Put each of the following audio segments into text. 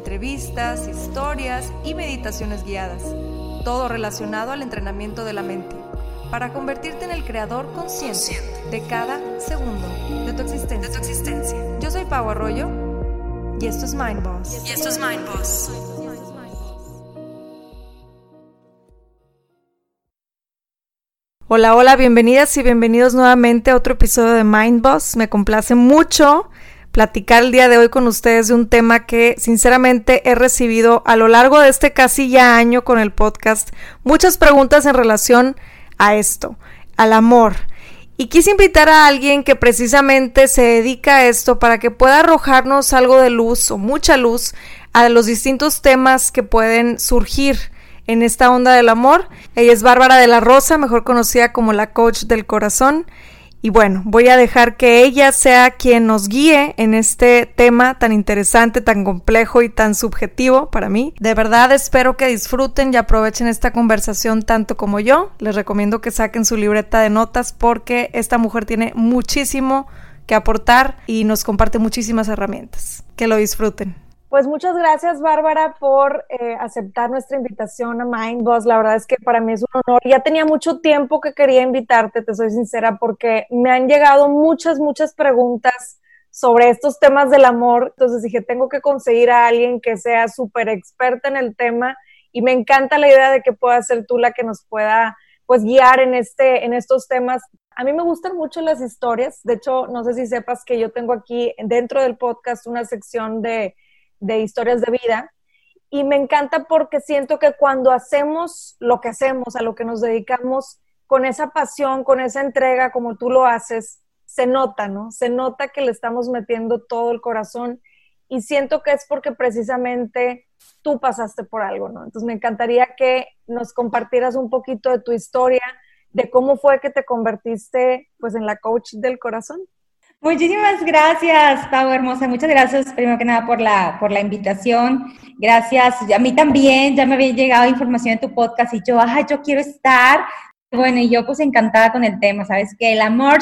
entrevistas, historias y meditaciones guiadas, todo relacionado al entrenamiento de la mente, para convertirte en el creador consciente de cada segundo de tu existencia. Yo soy Pau Arroyo y esto es Mind Boss. Y esto es Mind Boss. Hola, hola, bienvenidas y bienvenidos nuevamente a otro episodio de Mind Boss. Me complace mucho platicar el día de hoy con ustedes de un tema que sinceramente he recibido a lo largo de este casi ya año con el podcast muchas preguntas en relación a esto, al amor. Y quise invitar a alguien que precisamente se dedica a esto para que pueda arrojarnos algo de luz o mucha luz a los distintos temas que pueden surgir en esta onda del amor. Ella es Bárbara de la Rosa, mejor conocida como la coach del corazón. Y bueno, voy a dejar que ella sea quien nos guíe en este tema tan interesante, tan complejo y tan subjetivo para mí. De verdad espero que disfruten y aprovechen esta conversación tanto como yo. Les recomiendo que saquen su libreta de notas porque esta mujer tiene muchísimo que aportar y nos comparte muchísimas herramientas. Que lo disfruten. Pues muchas gracias, Bárbara, por eh, aceptar nuestra invitación a Mindboss. La verdad es que para mí es un honor. Ya tenía mucho tiempo que quería invitarte, te soy sincera, porque me han llegado muchas, muchas preguntas sobre estos temas del amor. Entonces dije, tengo que conseguir a alguien que sea súper experta en el tema y me encanta la idea de que pueda ser tú la que nos pueda pues guiar en, este, en estos temas. A mí me gustan mucho las historias. De hecho, no sé si sepas que yo tengo aquí dentro del podcast una sección de de historias de vida. Y me encanta porque siento que cuando hacemos lo que hacemos, a lo que nos dedicamos, con esa pasión, con esa entrega, como tú lo haces, se nota, ¿no? Se nota que le estamos metiendo todo el corazón y siento que es porque precisamente tú pasaste por algo, ¿no? Entonces me encantaría que nos compartieras un poquito de tu historia, de cómo fue que te convertiste pues en la coach del corazón. Muchísimas gracias, Pau Hermosa. Muchas gracias, primero que nada, por la, por la invitación. Gracias. A mí también, ya me había llegado información de tu podcast y yo, ajá, yo quiero estar. Bueno, y yo pues encantada con el tema, ¿sabes? Que el amor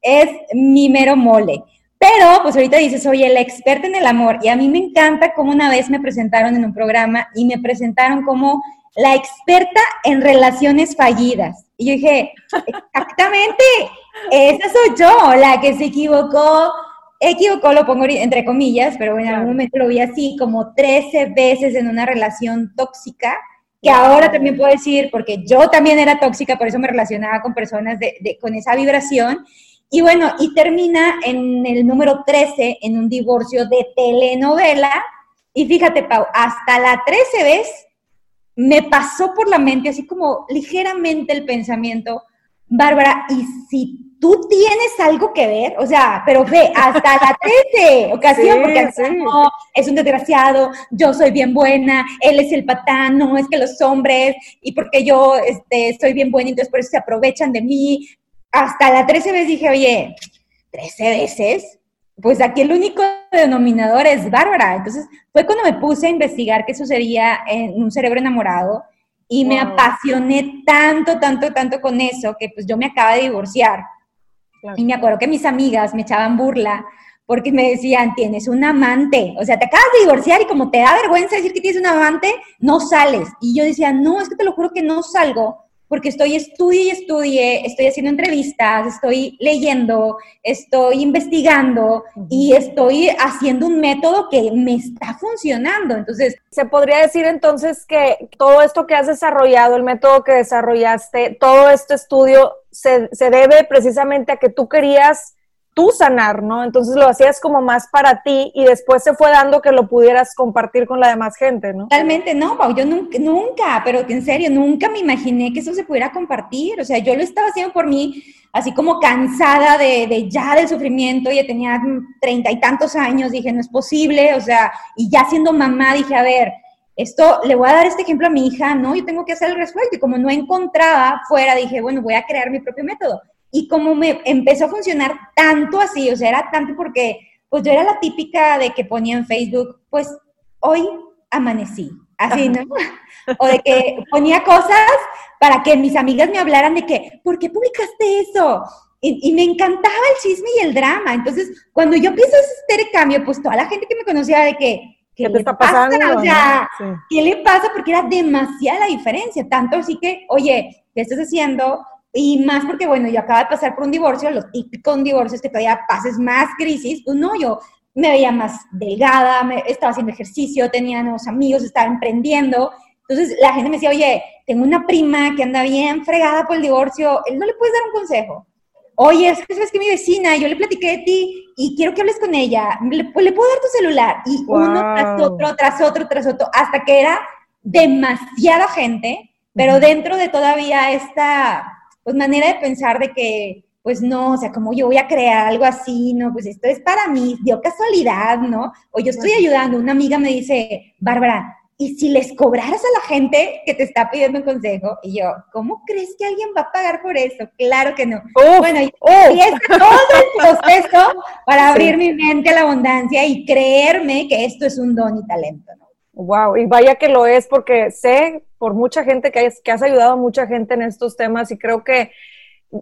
es mi mero mole. Pero, pues ahorita dices, soy el experto en el amor. Y a mí me encanta cómo una vez me presentaron en un programa y me presentaron como la experta en relaciones fallidas. Y yo dije, exactamente, esa soy yo, la que se equivocó, equivocó, lo pongo entre comillas, pero en algún momento lo vi así, como 13 veces en una relación tóxica, que ahora también puedo decir, porque yo también era tóxica, por eso me relacionaba con personas de, con esa vibración. Y bueno, y termina en el número 13, en un divorcio de telenovela. Y fíjate, Pau, hasta la 13 vez me pasó por la mente, así como ligeramente el pensamiento, Bárbara, ¿y si tú tienes algo que ver? O sea, pero ve, hasta la 13 ocasión, porque no, es un desgraciado, yo soy bien buena, él es el patán, no es que los hombres, y porque yo este, soy bien buena, entonces por eso se aprovechan de mí. Hasta la 13 veces dije, oye, 13 veces, pues aquí el único denominador es Bárbara. Entonces fue cuando me puse a investigar qué sucedía en un cerebro enamorado y me apasioné tanto, tanto, tanto con eso que pues yo me acaba de divorciar. Y me acuerdo que mis amigas me echaban burla porque me decían, tienes un amante, o sea, te acabas de divorciar y como te da vergüenza decir que tienes un amante, no sales. Y yo decía, no, es que te lo juro que no salgo porque estoy estudie y estudie, estoy haciendo entrevistas, estoy leyendo, estoy investigando y estoy haciendo un método que me está funcionando. Entonces, se podría decir entonces que todo esto que has desarrollado, el método que desarrollaste, todo este estudio se, se debe precisamente a que tú querías tú sanar, ¿no? Entonces lo hacías como más para ti y después se fue dando que lo pudieras compartir con la demás gente, ¿no? Totalmente, no, Pau, yo nunca, nunca, pero en serio, nunca me imaginé que eso se pudiera compartir, o sea, yo lo estaba haciendo por mí, así como cansada de, de ya del sufrimiento, ya tenía treinta y tantos años, dije, no es posible, o sea, y ya siendo mamá, dije, a ver, esto, le voy a dar este ejemplo a mi hija, no, yo tengo que hacer el resuelto, y como no encontraba fuera, dije, bueno, voy a crear mi propio método y como me empezó a funcionar tanto así, o sea, era tanto porque, pues yo era la típica de que ponía en Facebook, pues hoy amanecí, así, ¿no? O de que ponía cosas para que mis amigas me hablaran de que, ¿por qué publicaste eso? Y, me encantaba el chisme y el drama. Entonces, cuando yo empiezo a hacer el cambio, pues toda la gente que me conocía de que, ¿qué, le está pasando? Pasa? O sea, ¿qué le pasa? Porque era demasiada la diferencia. Tanto así que, oye, ¿qué estás haciendo? Y más porque, bueno, yo acabo de pasar por un divorcio, los típicos divorcios que todavía pases más crisis, pues no, yo me veía más delgada, me, estaba haciendo ejercicio, tenía nuevos amigos, estaba emprendiendo. Entonces la gente me decía, oye, tengo una prima que anda bien fregada por el divorcio, ¿él no le puedes dar un consejo? Oye, es que sabes que mi vecina, yo le platiqué de ti y quiero que hables con ella, ¿le, pues, ¿le puedo dar tu celular? Y uno tras otro, tras otro, tras otro, hasta que era demasiada gente, pero dentro de todavía esta pues manera de pensar de que, pues no, o sea, como yo voy a crear algo así, no, pues esto es para mí, dio casualidad, ¿no? O yo estoy ayudando, una amiga me dice, Bárbara, ¿y si les cobraras a la gente que te está pidiendo un consejo? Y yo, ¿cómo crees que alguien va a pagar por eso? Claro que no. bueno, y, es todo el proceso para abrir mi mente a la abundancia y creerme que esto es un don y talento, ¿no? Wow, y vaya que lo es porque sé por mucha gente que, que has ayudado a mucha gente en estos temas y creo que,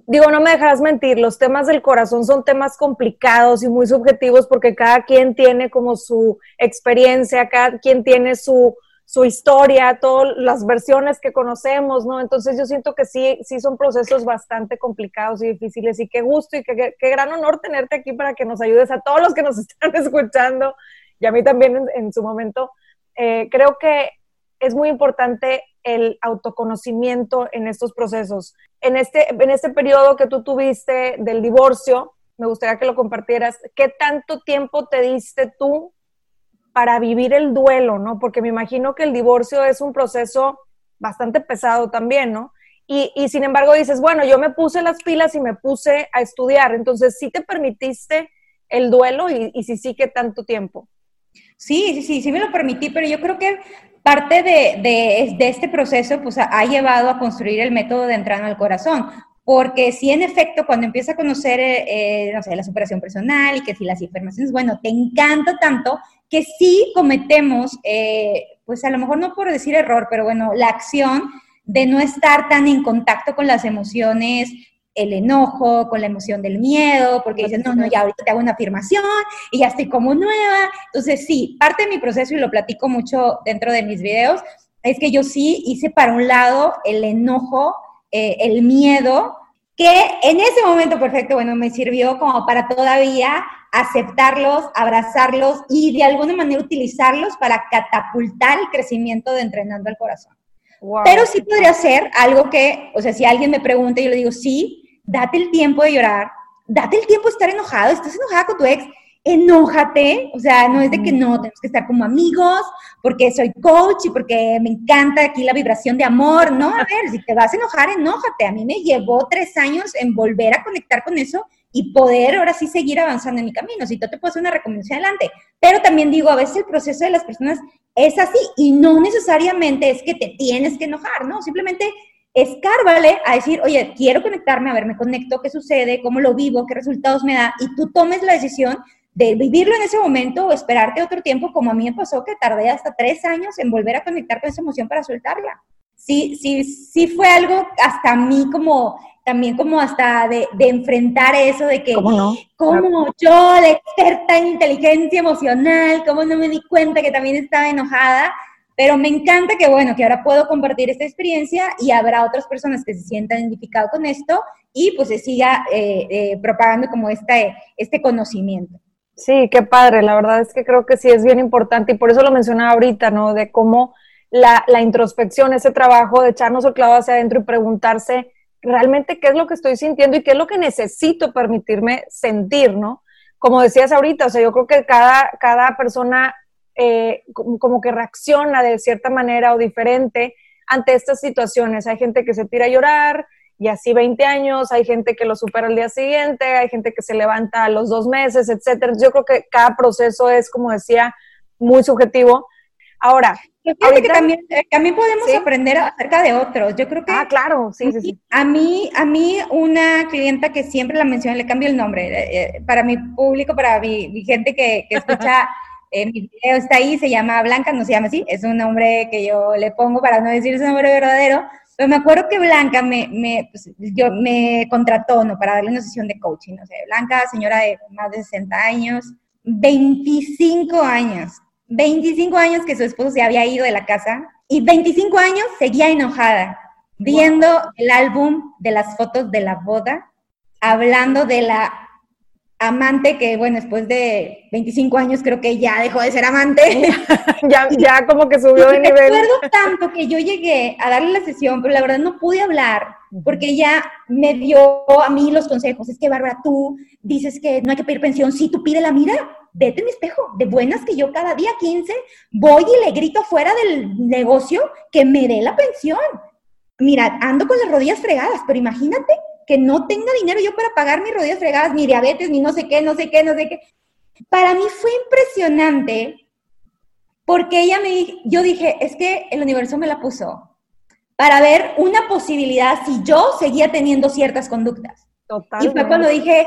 digo, no me dejarás mentir, los temas del corazón son temas complicados y muy subjetivos porque cada quien tiene como su experiencia, cada quien tiene su, su historia, todas las versiones que conocemos, ¿no? Entonces yo siento que sí, sí son procesos bastante complicados y difíciles y qué gusto y qué, qué gran honor tenerte aquí para que nos ayudes a todos los que nos están escuchando y a mí también en su momento eh, creo que es muy importante el autoconocimiento en estos procesos. En este, en este periodo que tú tuviste del divorcio, me gustaría que lo compartieras, ¿qué tanto tiempo te diste tú para vivir el duelo, no? Porque me imagino que el divorcio es un proceso bastante pesado también, ¿no? Y, y sin embargo dices, bueno, yo me puse las pilas y me puse a estudiar, entonces sí te permitiste el duelo y, y si sí, ¿qué tanto tiempo? Sí, sí, sí, sí me lo permití, pero yo creo que parte de, de, este proceso pues, ha, llevado a construir el método de entrada al corazón. Porque si en efecto cuando empieza a conocer, eh, eh, no sé, la superación personal y que si las informaciones, bueno, te encanta tanto que sí cometemos, eh, pues a lo mejor no por decir error, pero bueno, la acción de no estar tan en contacto con las emociones el enojo, con la emoción del miedo, porque dices, no, no, ya ahorita te hago una afirmación y ya estoy como nueva. Entonces, sí, parte de mi proceso, y lo platico mucho dentro de mis videos, es que yo sí hice para un lado el enojo, eh, el miedo, que en ese momento perfecto, bueno, me sirvió como para todavía aceptarlos, abrazarlos y de alguna manera utilizarlos para catapultar el crecimiento de entrenando al corazón. Pero sí podría ser algo que, o sea, si alguien me pregunta, yo le digo, sí, date el tiempo de llorar, date el tiempo de estar enojado, estás enojada con tu ex, enójate, o sea, no es de que no, tenemos que estar como amigos, porque soy coach y porque me encanta aquí la vibración de amor, no, a ver, si te vas a enojar, enójate, a mí me llevó tres años en volver a conectar con eso y poder ahora sí seguir avanzando en mi camino, si tú te puedes hacer una recomendación adelante, pero también digo, a veces el proceso de las personas es así y no necesariamente es que te tienes que enojar, ¿no? Simplemente escárvale a decir, oye, quiero conectarme, a ver, me conecto, qué sucede, cómo lo vivo, qué resultados me da, y tú tomes la decisión de vivirlo en ese momento o esperarte otro tiempo, como a mí me pasó que tardé hasta tres años en volver a conectar con esa emoción para soltarla. Sí, sí, sí fue algo hasta a mí como, también como hasta de, enfrentar eso de que, ¿cómo no? Como yo, la experta en inteligencia emocional, cómo no me di cuenta que también estaba enojada, pero me encanta que, bueno, que ahora puedo compartir esta experiencia y habrá otras personas que se sientan identificadas con esto y pues se siga eh, eh, propagando como este, este conocimiento. Sí, qué padre, la verdad es que creo que sí es bien importante y por eso lo mencionaba ahorita, ¿no? De cómo la, la introspección, ese trabajo de echarnos el clavo hacia adentro y preguntarse realmente qué es lo que estoy sintiendo y qué es lo que necesito permitirme sentir, ¿no? Como decías ahorita, o sea, yo creo que cada, cada persona eh, como que reacciona de cierta manera o diferente ante estas situaciones. Hay gente que se tira a llorar y así 20 años, hay gente que lo supera al día siguiente, hay gente que se levanta a los dos meses, etcétera. Yo creo que cada proceso es, como decía, muy subjetivo. Ahora, Fíjate que también, eh, también podemos aprender acerca de otros. Yo creo que. Ah, claro, sí, sí, sí. A mí, a mí, una clienta que siempre la menciono, le cambio el nombre. Eh, para mi público, para mi, gente que, que escucha mi video está ahí, se llama Blanca, no se llama así, es un nombre que yo le pongo para no decir su nombre verdadero, pero me acuerdo que Blanca me, me, pues, yo, me contrató, ¿no? Para darle una sesión de coaching, no sé, Blanca, señora de más de 60 años, 25 años, 25 años que su esposo se había ido de la casa y 25 años seguía enojada, viendo el álbum de las fotos de la boda, hablando de la amante que, bueno, después de 25 años creo que ya dejó de ser amante. ya, ya como que subió de nivel. Recuerdo tanto que yo llegué a darle la sesión, pero la verdad no pude hablar porque ella me dio a mí los consejos. Es que, Bárbara, tú dices que no hay que pedir pensión. Sí, tú pídela, mira, vete en mi espejo. De buenas que yo cada día 15 voy y le grito fuera del negocio que me dé la pensión. Mira, ando con las rodillas fregadas, pero imagínate que no tenga dinero yo para pagar mis rodillas fregadas, ni diabetes, ni no sé qué, no sé qué, no sé qué. Para mí fue impresionante porque ella me yo dije, es que el universo me la puso para ver una posibilidad si yo seguía teniendo ciertas conductas. Y fue cuando dije,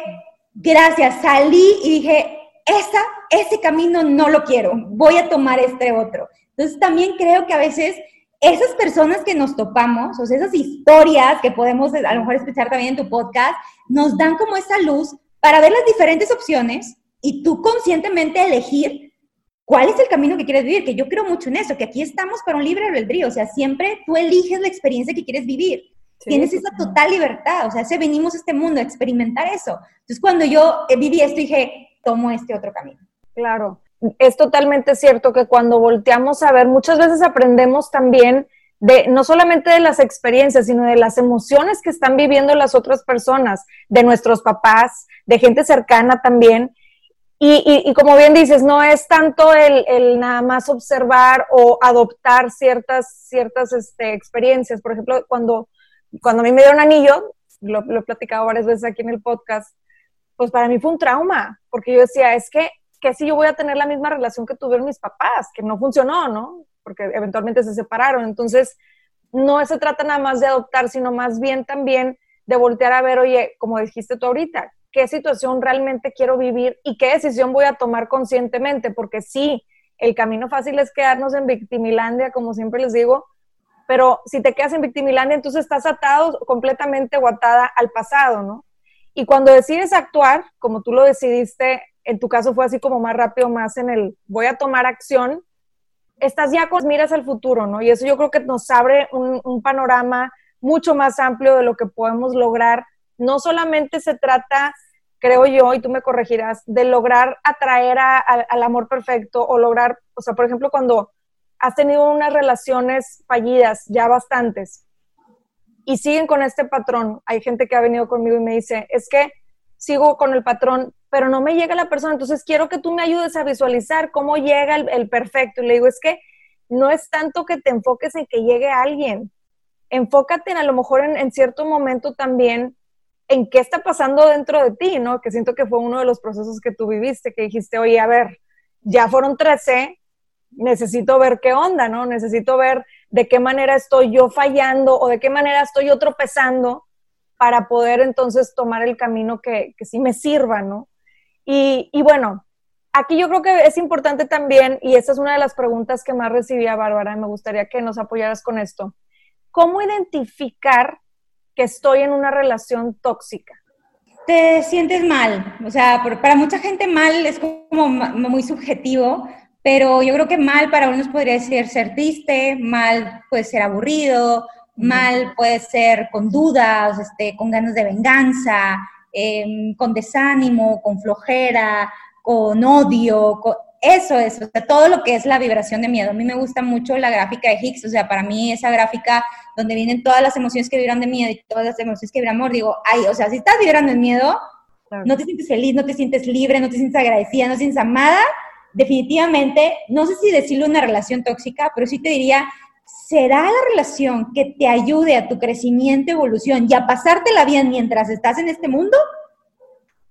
gracias, salí y dije, esa, ese camino no lo quiero, voy a tomar este otro. Entonces también creo que a veces esas personas que nos topamos, o sea, esas historias que podemos a lo mejor escuchar también en tu podcast, nos dan como esa luz para ver las diferentes opciones y tú conscientemente elegir cuál es el camino que quieres vivir, que yo creo mucho en eso, que aquí estamos para un libre albedrío, o sea, siempre tú eliges la experiencia que quieres vivir. Tienes esa total libertad, o sea, se venimos a este mundo a experimentar eso. Entonces, cuando yo viví esto, dije, tomo este otro camino. Claro es totalmente cierto que cuando volteamos a ver, muchas veces aprendemos también de no solamente de las experiencias, sino de las emociones que están viviendo las otras personas, de nuestros papás, de gente cercana también. Y, como bien dices, no es tanto el, nada más observar o adoptar ciertas, ciertas este, experiencias. Por ejemplo, cuando, cuando a mí me dieron anillo, lo, lo he platicado varias veces aquí en el podcast, pues para mí fue un trauma, porque yo decía, es que que si yo voy a tener la misma relación que tuvieron mis papás, que no funcionó, ¿no? Porque eventualmente se separaron. Entonces, no se trata nada más de adoptar, sino más bien también de voltear a ver, oye, como dijiste tú ahorita, qué situación realmente quiero vivir y qué decisión voy a tomar conscientemente, porque sí, el camino fácil es quedarnos en victimilandia, como siempre les digo, pero si te quedas en victimilandia, entonces estás atado completamente o atada al pasado, ¿no? Y cuando decides actuar, como tú lo decidiste en tu caso fue así como más rápido, más en el voy a tomar acción, estás ya con miras al futuro, ¿no? Y eso yo creo que nos abre un, panorama mucho más amplio de lo que podemos lograr. No solamente se trata, creo yo, y tú me corregirás, de lograr atraer al amor perfecto o lograr, o sea, por ejemplo, cuando has tenido unas relaciones fallidas, ya bastantes, y siguen con este patrón. Hay gente que ha venido conmigo y me dice, es que sigo con el patrón, pero no me llega la persona, entonces quiero que tú me ayudes a visualizar cómo llega el, perfecto. Y le digo, es que no es tanto que te enfoques en que llegue alguien, enfócate en a lo mejor en, cierto momento también en qué está pasando dentro de ti, ¿no? Que siento que fue uno de los procesos que tú viviste, que dijiste, oye, a ver, ya fueron 13, necesito ver qué onda, ¿no? Necesito ver de qué manera estoy yo fallando o de qué manera estoy yo tropezando para poder entonces tomar el camino que, que sí me sirva, ¿no? Y, bueno, aquí yo creo que es importante también, y esta es una de las preguntas que más recibía Bárbara, y me gustaría que nos apoyaras con esto. ¿Cómo identificar que estoy en una relación tóxica? Te sientes mal, o sea, para mucha gente mal es como muy subjetivo, pero yo creo que mal para unos podría ser ser triste, mal puede ser aburrido, mal puede ser con dudas, este, con ganas de venganza, em, con desánimo, con flojera, con odio, eso es, o sea, todo lo que es la vibración de miedo. A mí me gusta mucho la gráfica de Higgs, o sea, para mí esa gráfica donde vienen todas las emociones que vibran de miedo y todas las emociones que vibran amor, digo, ay, o sea, si estás vibrando en miedo, no te sientes feliz, no te sientes libre, no te sientes agradecida, no te sientes amada, definitivamente, no sé si decirle una relación tóxica, pero sí te diría, será la relación que te ayude a tu crecimiento, evolución y a pasarte la vida mientras estás en este mundo.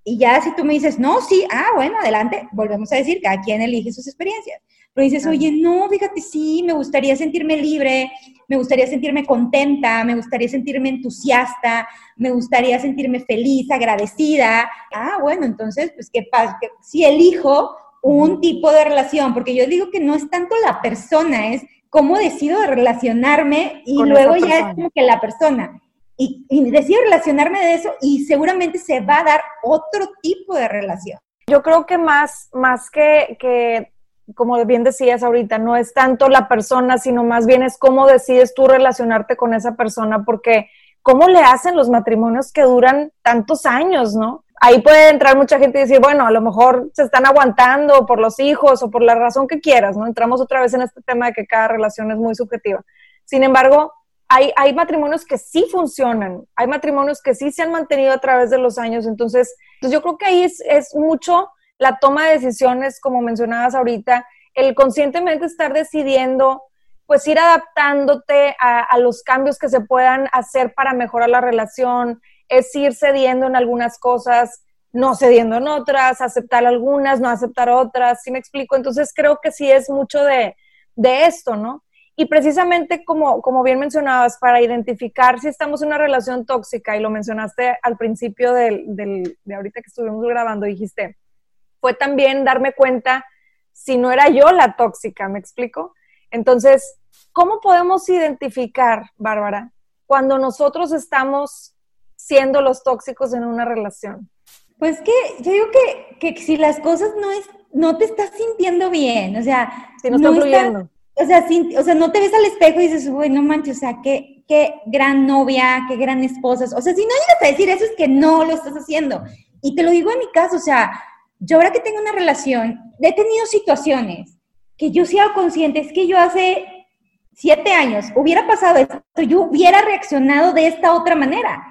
Y ya si tú me dices, no, sí, ah, bueno, adelante, volvemos a decir, cada quien elige sus experiencias. Pero dices, oye, no, fíjate, sí, me gustaría sentirme libre, me gustaría sentirme contenta, me gustaría sentirme entusiasta, me gustaría sentirme feliz, agradecida. Ah, bueno, entonces, pues, ¿qué pasa? Si elijo un tipo de relación, porque yo digo que no es tanto la persona, es cómo decido relacionarme y luego ya es como que la persona. Y, decido relacionarme de eso y seguramente se va a dar otro tipo de relación. Yo creo que más, más que, que, como bien decías ahorita, no es tanto la persona, sino más bien es cómo decides tú relacionarte con esa persona, porque cómo le hacen los matrimonios que duran tantos años, ¿no? Ahí puede entrar mucha gente y decir, bueno, a lo mejor se están aguantando por los hijos o por la razón que quieras, ¿no? Entramos otra vez en este tema de que cada relación es muy subjetiva. Sin embargo, hay, hay matrimonios que sí funcionan, hay matrimonios que sí se han mantenido a través de los años, entonces, pues yo creo que ahí es, es mucho la toma de decisiones, como mencionabas ahorita, el conscientemente estar decidiendo pues ir adaptándote a, a, los cambios que se puedan hacer para mejorar la relación, es ir cediendo en algunas cosas, no cediendo en otras, aceptar algunas, no aceptar otras, ¿sí me explico? Entonces creo que sí es mucho de, esto, ¿no? Y precisamente como, como bien mencionabas, para identificar si estamos en una relación tóxica, y lo mencionaste al principio del, de ahorita que estuvimos grabando, dijiste, fue también darme cuenta si no era yo la tóxica, ¿me explico? Entonces, ¿cómo podemos identificar, Bárbara, cuando nosotros estamos siendo los tóxicos en una relación? Pues que yo digo que, que si las cosas no es, no te estás sintiendo bien, o sea, si no, está fluyendo. o sea, o sea, no te ves al espejo y dices, uy, no manches, o sea, qué, qué gran novia, qué gran esposa. O sea, si no llegas a decir eso es que no lo estás haciendo. Y te lo digo en mi caso, o sea, yo ahora que tengo una relación, he tenido situaciones que yo sea consciente, es que yo hace siete años hubiera pasado esto, yo hubiera reaccionado de esta otra manera.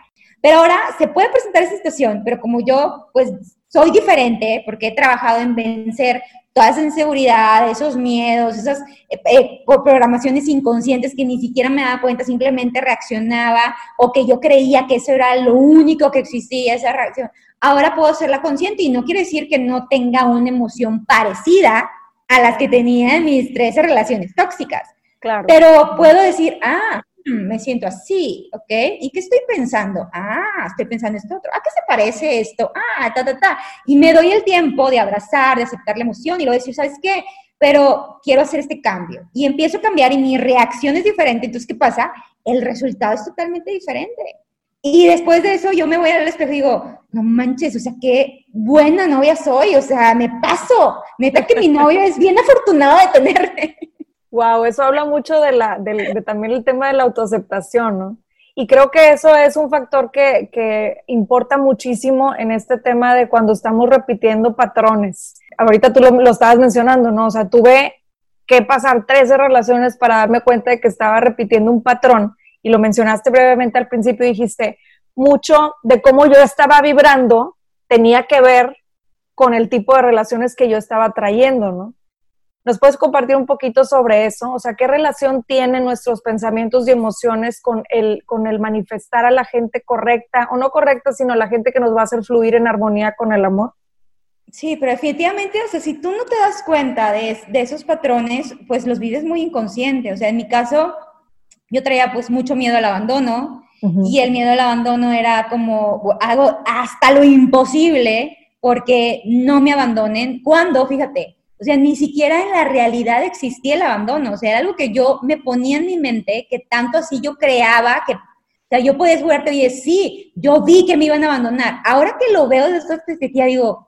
Pero ahora se puede presentar esa situación, pero como yo, pues, soy diferente porque he trabajado en vencer toda esa inseguridad, esos miedos, esas eh, eh, programaciones inconscientes que ni siquiera me daba cuenta, simplemente reaccionaba o que yo creía que eso era lo único que existía, esa reacción. Ahora puedo hacerla consciente y no quiere decir que no tenga una emoción parecida a las que tenía en mis 13 relaciones tóxicas. Claro. Pero puedo decir, ah, me siento así, ¿ok? ¿Y qué estoy pensando? Ah, estoy pensando esto otro. ¿A qué se parece esto? Ah, ta, ta, ta. Y me doy el tiempo de abrazar, de aceptar la emoción y luego decir, ¿sabes qué? Pero quiero hacer este cambio. Y empiezo a cambiar y mi reacción es diferente. Entonces, ¿qué pasa? El resultado es totalmente diferente. Y después de eso yo me voy al espejo y digo, no manches, o sea, qué buena novia soy, o sea, me paso. Neta que mi novio es bien afortunado de tenerme. Wow, eso habla mucho de, la, de, también el tema de la autoaceptación, ¿no? Y creo que eso es un factor que, que, importa muchísimo en este tema de cuando estamos repitiendo patrones. Ahorita tú lo, estabas mencionando, ¿no? O sea, tuve que pasar 13 relaciones para darme cuenta de que estaba repitiendo un patrón. Y lo mencionaste brevemente al principio dijiste, mucho de cómo yo estaba vibrando tenía que ver con el tipo de relaciones que yo estaba trayendo, ¿no? ¿Nos puedes compartir un poquito sobre eso? O sea, ¿qué relación tienen nuestros pensamientos y emociones con el, con el manifestar a la gente correcta, o no correcta, sino la gente que nos va a hacer fluir en armonía con el amor? Sí, pero definitivamente, o sea, si tú no te das cuenta de, de esos patrones, pues los vives muy inconsciente. O sea, en mi caso, yo traía pues mucho miedo al abandono y el miedo al abandono era como hago hasta lo imposible porque no me abandonen. Cuando, fíjate, o sea, ni siquiera en la realidad existía el abandono. O sea, era algo que yo me ponía en mi mente, que tanto así yo creaba, que, o sea, yo podía jugarte y decir, sí, yo vi que me iban a abandonar. Ahora que lo veo desde esta perspectiva, digo,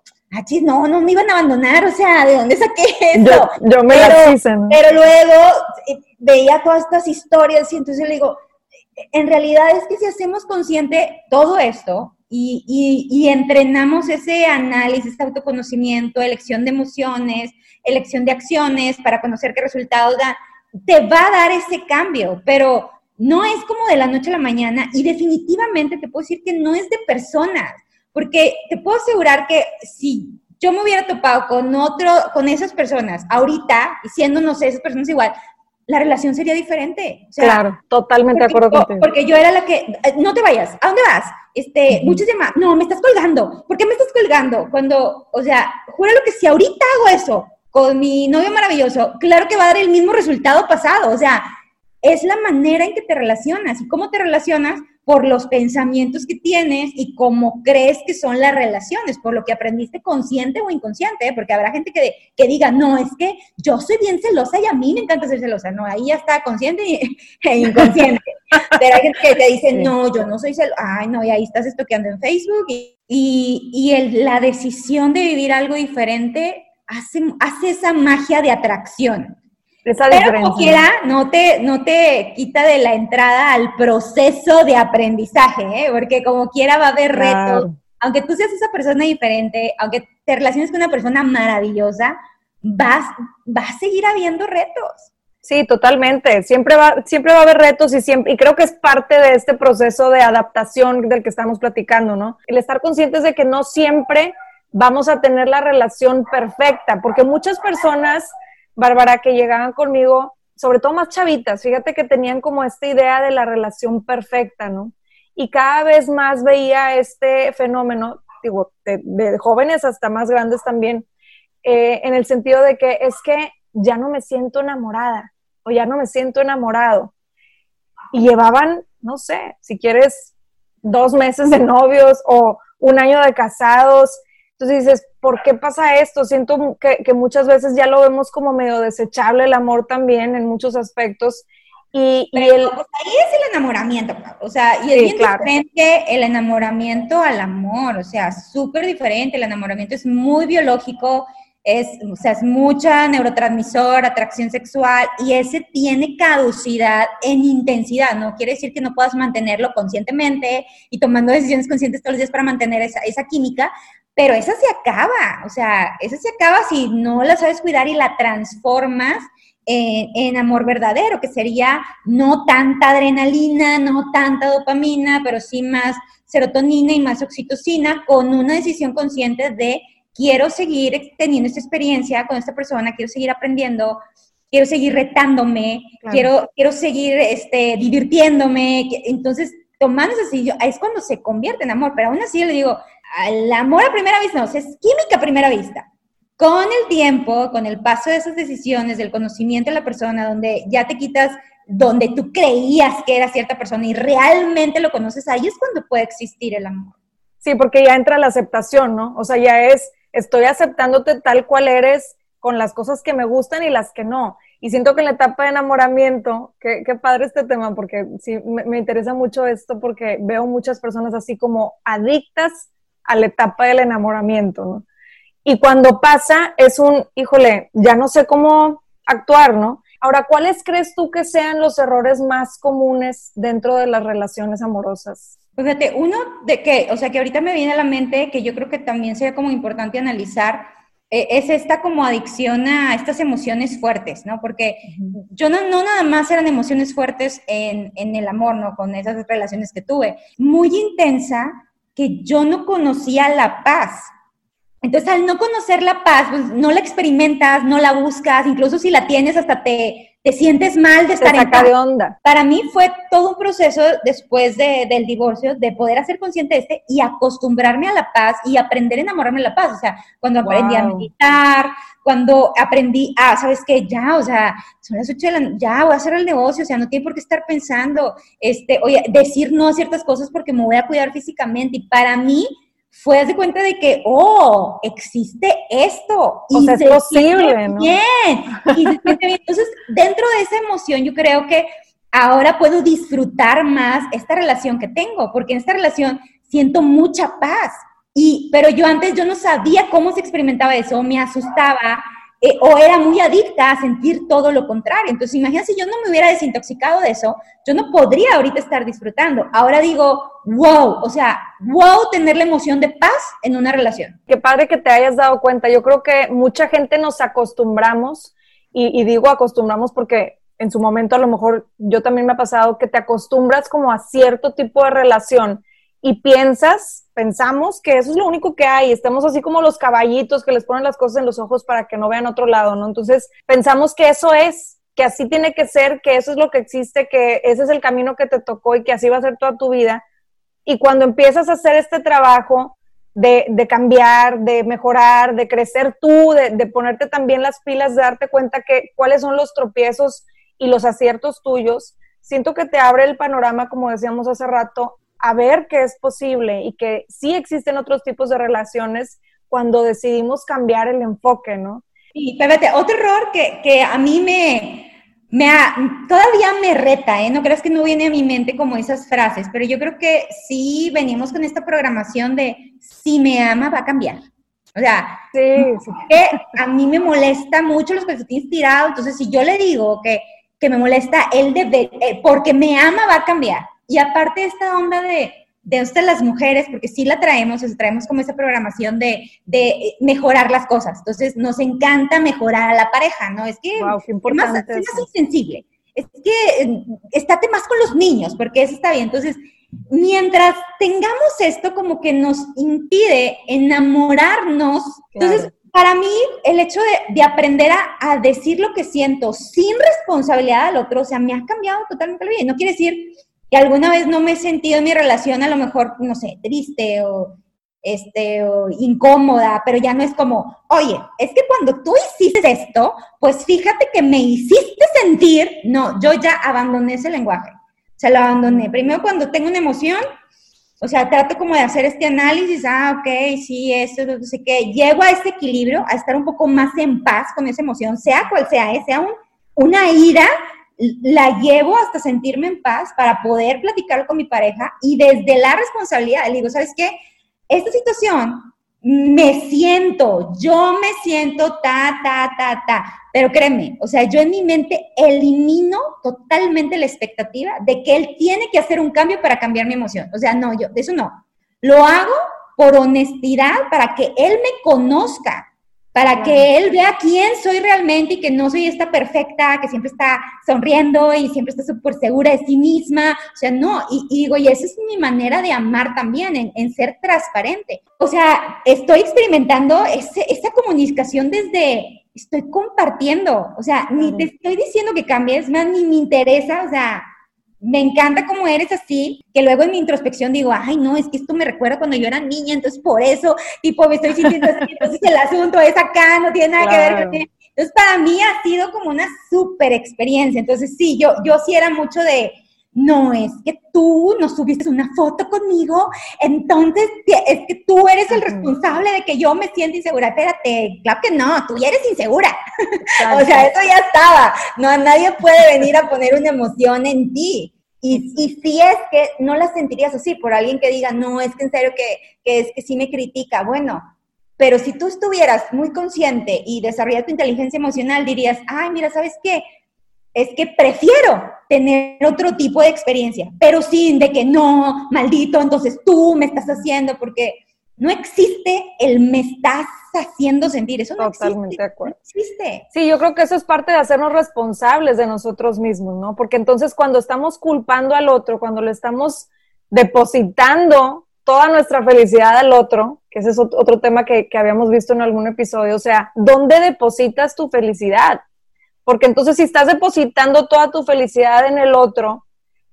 no, no me iban a abandonar, o sea, ¿de dónde saqué eso? Yo, me pero, hice, Pero luego eh, veía todas estas historias y entonces le digo, en realidad es que si hacemos consciente todo esto y, y, entrenamos ese análisis, ese autoconocimiento, elección de emociones, elección de acciones para conocer qué resultados da, te va a dar ese cambio, pero no es como de la noche a la mañana y definitivamente te puedo decir que no es de personas, porque te puedo asegurar que si yo me hubiera topado con otro, con esas personas ahorita, y siendo, no sé, esas personas igual, la relación sería diferente. claro, totalmente de acuerdo contigo. Porque yo era la que, eh, no te vayas, ¿a dónde vas? Este, muchos llaman, no, me estás colgando, ¿por qué me estás colgando? Cuando, o sea, júralo que si ahorita hago eso con mi novio maravilloso, claro que va a dar el mismo resultado pasado, o sea, es la manera en que te relacionas y cómo te relacionas por los pensamientos que tienes y cómo crees que son las relaciones, por lo que aprendiste consciente o inconsciente, ¿eh? porque habrá gente que, que diga, no, es que yo soy bien celosa y a mí me encanta ser celosa, no, ahí ya está consciente e inconsciente. Pero hay gente que te dice, no, yo no soy celosa, ay, no, y ahí estás estoqueando en Facebook y, y, el, la decisión de vivir algo diferente hace, hace esa magia de atracción. Esa Pero como quiera, no te, no te quita de la entrada al proceso de aprendizaje, ¿eh? porque como quiera va a haber retos. Aunque tú seas esa persona diferente, aunque te relaciones con una persona maravillosa, vas, va a seguir habiendo retos. Sí, totalmente. Siempre va, siempre va a haber retos y siempre, y creo que es parte de este proceso de adaptación del que estamos platicando, ¿no? El estar conscientes de que no siempre vamos a tener la relación perfecta, porque muchas personas Bárbara, que llegaban conmigo, sobre todo más chavitas, fíjate que tenían como esta idea de la relación perfecta, ¿no? Y cada vez más veía este fenómeno, digo, de, jóvenes hasta más grandes también, eh, en el sentido de que es que ya no me siento enamorada o ya no me siento enamorado. Y llevaban, no sé, si quieres, dos meses de novios o un año de casados entonces dices, ¿por qué pasa esto? Siento que, muchas veces ya lo vemos como medio desechable el amor también en muchos aspectos. Y, el... Pues, ahí es el enamoramiento, o sea, y es bien diferente el enamoramiento al amor, o sea, súper diferente, el enamoramiento es muy biológico, es, o sea, es mucha neurotransmisor, atracción sexual, y ese tiene caducidad en intensidad, no quiere decir que no puedas mantenerlo conscientemente y tomando decisiones conscientes todos los días para mantener esa, esa química, pero esa se acaba, o sea, esa se acaba si no la sabes cuidar y la transformas en, amor verdadero, que sería no tanta adrenalina, no tanta dopamina, pero sí más serotonina y más oxitocina, con una decisión consciente de quiero seguir teniendo esta experiencia con esta persona, quiero seguir aprendiendo, quiero seguir retándome, quiero, quiero seguir este, divirtiéndome. Entonces, tomando así, es cuando se convierte en amor, pero aún así yo le digo, el amor a primera vista, no, es química a primera vista. Con el tiempo, con el paso de esas decisiones, del conocimiento de la persona, donde ya te quitas donde tú creías que era cierta persona y realmente lo conoces, ahí es cuando puede existir el amor. Sí, porque ya entra la aceptación, ¿no? O sea, ya es, estoy aceptándote tal cual eres con las cosas que me gustan y las que no. Y siento que en la etapa de enamoramiento, qué, padre este tema, porque sí, me, me interesa mucho esto porque veo muchas personas así como adictas a la etapa del enamoramiento, ¿no? Y cuando pasa es un, híjole, ya no sé cómo actuar, ¿no? Ahora, ¿cuáles crees tú que sean los errores más comunes dentro de las relaciones amorosas? Fíjate, uno de que, o sea, que ahorita me viene a la mente, que yo creo que también sería como importante analizar, eh, es esta como adicción a estas emociones fuertes, ¿no? Porque yo no, no nada más eran emociones fuertes en, en el amor, ¿no? Con esas relaciones que tuve. Muy intensa, que yo no conocía la paz. Entonces, al no conocer la paz, pues no la experimentas, no la buscas, incluso si la tienes, hasta te, te sientes mal de estar en paz. de onda. Para mí fue todo un proceso después de, del divorcio de poder hacer consciente de este y acostumbrarme a la paz y aprender a enamorarme de la paz. O sea, cuando aprendí a meditar, cuando aprendí, ah, ¿sabes qué? Ya, o sea, son las ocho de la ya voy a hacer el negocio, o sea, no tiene por qué estar pensando, este, oye, decir no a ciertas cosas porque me voy a cuidar físicamente. Y para mí fue de cuenta de que, oh, existe esto. Y o sea, es posible, ¿no? Bien. Y se bien. Entonces, dentro de esa emoción, yo creo que ahora puedo disfrutar más esta relación que tengo, porque en esta relación siento mucha paz. Y, pero yo antes yo no sabía cómo se experimentaba eso, me asustaba eh, o era muy adicta a sentir todo lo contrario. Entonces, imagínate si yo no me hubiera desintoxicado de eso, yo no podría ahorita estar disfrutando. Ahora digo, wow, o sea, wow tener la emoción de paz en una relación. Qué padre que te hayas dado cuenta. Yo creo que mucha gente nos acostumbramos, y, y digo acostumbramos porque en su momento a lo mejor yo también me ha pasado que te acostumbras como a cierto tipo de relación y piensas, pensamos que eso es lo único que hay, estamos así como los caballitos que les ponen las cosas en los ojos para que no vean otro lado, ¿no? Entonces pensamos que eso es, que así tiene que ser, que eso es lo que existe, que ese es el camino que te tocó y que así va a ser toda tu vida. Y cuando empiezas a hacer este trabajo de, cambiar, de mejorar, de crecer tú, de, de ponerte también las pilas, de darte cuenta que cuáles son los tropiezos y los aciertos tuyos, siento que te abre el panorama, como decíamos hace rato, a ver que es posible y que sí existen otros tipos de relaciones cuando decidimos cambiar el enfoque, ¿no? Y espérate, otro error que, que a mí me, me todavía me reta, ¿eh? No creas que no viene a mi mente como esas frases, pero yo creo que sí venimos con esta programación de si me ama va a cambiar. O sea, sí, que a mí me molesta mucho los calcetines tirados, entonces si yo le digo que, que me molesta, él debe, eh, porque me ama va a cambiar. Y aparte esta onda de, de ustedes las mujeres, porque sí la traemos, o sea, traemos como esa programación de, de, mejorar las cosas. Entonces, nos encanta mejorar a la pareja, ¿no? Es que wow, es más, insensible. Es que eh, estate más con los niños, porque eso está bien. Entonces, mientras tengamos esto como que nos impide enamorarnos, entonces, para mí, el hecho de, de aprender a, a, decir lo que siento sin responsabilidad al otro, o sea, me ha cambiado totalmente la vida. No quiere decir que alguna vez no me he sentido en mi relación a lo mejor, no sé, triste o, este, o incómoda, pero ya no es como, oye, es que cuando tú hiciste esto, pues fíjate que me hiciste sentir, no, yo ya abandoné ese lenguaje, se lo abandoné. Primero cuando tengo una emoción, o sea, trato como de hacer este análisis, ah, ok, sí, esto, no sé qué, llego a este equilibrio, a estar un poco más en paz con esa emoción, sea cual sea, ¿eh? sea un, una ira, la llevo hasta sentirme en paz para poder platicar con mi pareja y desde la responsabilidad le digo, ¿sabes qué? Esta situación me siento, yo me siento ta, ta, ta, ta, pero créeme, o sea, yo en mi mente elimino totalmente la expectativa de que él tiene que hacer un cambio para cambiar mi emoción. O sea, no, yo, de eso no. Lo hago por honestidad para que él me conozca, para que él vea quién soy realmente y que no soy esta perfecta que siempre está sonriendo y siempre está súper segura de sí misma. O sea, no, y, y, digo, y esa es mi manera de amar también, en, en ser transparente. O sea, estoy experimentando ese, esa comunicación desde, estoy compartiendo, o sea, ni te estoy diciendo que cambies, más ni me interesa, o sea, me encanta cómo eres así, que luego en mi introspección digo, ay, no, es que esto me recuerda cuando yo era niña, entonces por eso, tipo, me estoy sintiendo así, entonces el asunto es acá, no tiene nada claro. que ver con él. Entonces, para mí ha sido como una súper experiencia. Entonces, sí, yo, yo sí era mucho de, no es que tú no subiste una foto conmigo, entonces es que tú eres el responsable de que yo me sienta insegura. Espérate, claro que no, tú ya eres insegura. o sea, eso ya estaba. No, nadie puede venir a poner una emoción en ti. Y, y si es que no la sentirías así por alguien que diga, no, es que en serio que, que es que sí me critica. Bueno, pero si tú estuvieras muy consciente y desarrollas tu inteligencia emocional, dirías, ay, mira, ¿sabes qué? es que prefiero tener otro tipo de experiencia, pero sin de que no, maldito, entonces tú me estás haciendo, porque no existe el me estás haciendo sentir, eso no Totalmente existe. de acuerdo. No existe. Sí, yo creo que eso es parte de hacernos responsables de nosotros mismos, ¿no? Porque entonces cuando estamos culpando al otro, cuando le estamos depositando toda nuestra felicidad al otro, que ese es otro tema que, que habíamos visto en algún episodio, o sea, ¿dónde depositas tu felicidad? Porque entonces si estás depositando toda tu felicidad en el otro,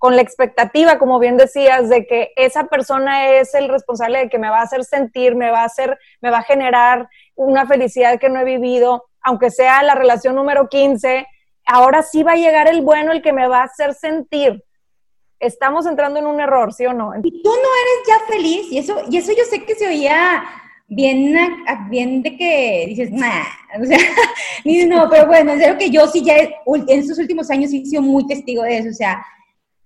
con la expectativa, como bien decías, de que esa persona es el responsable de que me va a hacer sentir, me va a hacer, me va a generar una felicidad que no he vivido, aunque sea la relación número 15, ahora sí va a llegar el bueno, el que me va a hacer sentir. Estamos entrando en un error, ¿sí o no? Y tú no eres ya feliz, y eso, y eso yo sé que se oía bien, bien de que dices, nah, o sea, no, pero bueno, es algo que yo sí ya en estos últimos años he sido muy testigo de eso, o sea,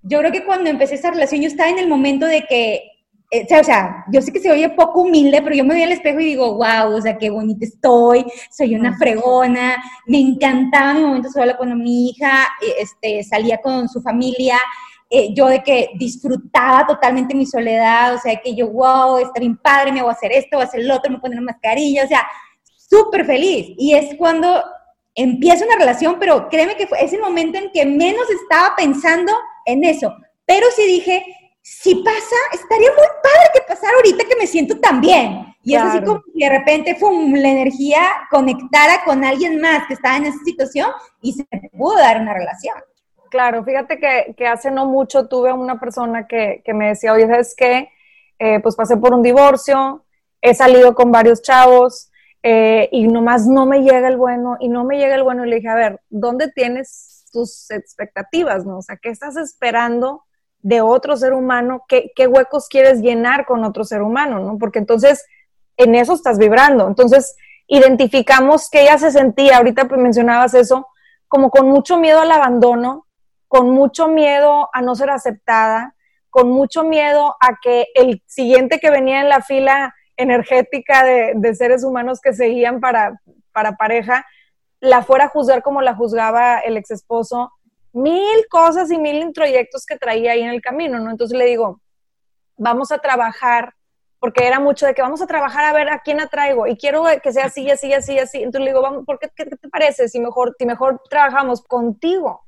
yo creo que cuando empecé esa relación yo estaba en el momento de que eh, o sea, yo sé que se oye poco humilde, pero yo me veo al espejo y digo, wow, o sea, qué bonita estoy, soy una fregona, me encantaba mi momento solo con mi hija, eh, este, salía con su familia, eh, yo de que disfrutaba totalmente mi soledad, o sea, que yo, wow, está bien padre, me voy a hacer esto, voy a hacer el otro, me voy a poner una mascarilla, o sea, súper feliz. Y es cuando empieza una relación, pero créeme que fue, es el momento en que menos estaba pensando en eso. Pero sí dije, si pasa, estaría muy padre que pasara ahorita que me siento tan bien. Y es así como que de repente ¡fum! la energía conectara con alguien más que estaba en esa situación y se pudo dar una relación. Claro, fíjate que, hace no mucho tuve una persona que, me decía, oye, ¿sabes qué? Eh, pues pasé por un divorcio, he salido con varios chavos eh, y nomás no me llega el bueno y no me llega el bueno. Y le dije, a ver, ¿dónde tienes tus expectativas? No? O sea, ¿qué estás esperando? de otro ser humano, ¿qué, huecos quieres llenar con otro ser humano, ¿no? Porque entonces en eso estás vibrando. Entonces identificamos que ella se sentía, ahorita mencionabas eso, como con mucho miedo al abandono, con mucho miedo a no ser aceptada, con mucho miedo a que el siguiente que venía en la fila energética de, de seres humanos que seguían para, para pareja, la fuera a juzgar como la juzgaba el ex esposo, mil cosas y mil introyectos que traía ahí en el camino, ¿no? Entonces le digo, vamos a trabajar, porque era mucho de que vamos a trabajar a ver a quién atraigo y quiero que sea así, así, así, así. Entonces le digo, vamos, ¿por qué, qué te parece si mejor, si mejor trabajamos contigo?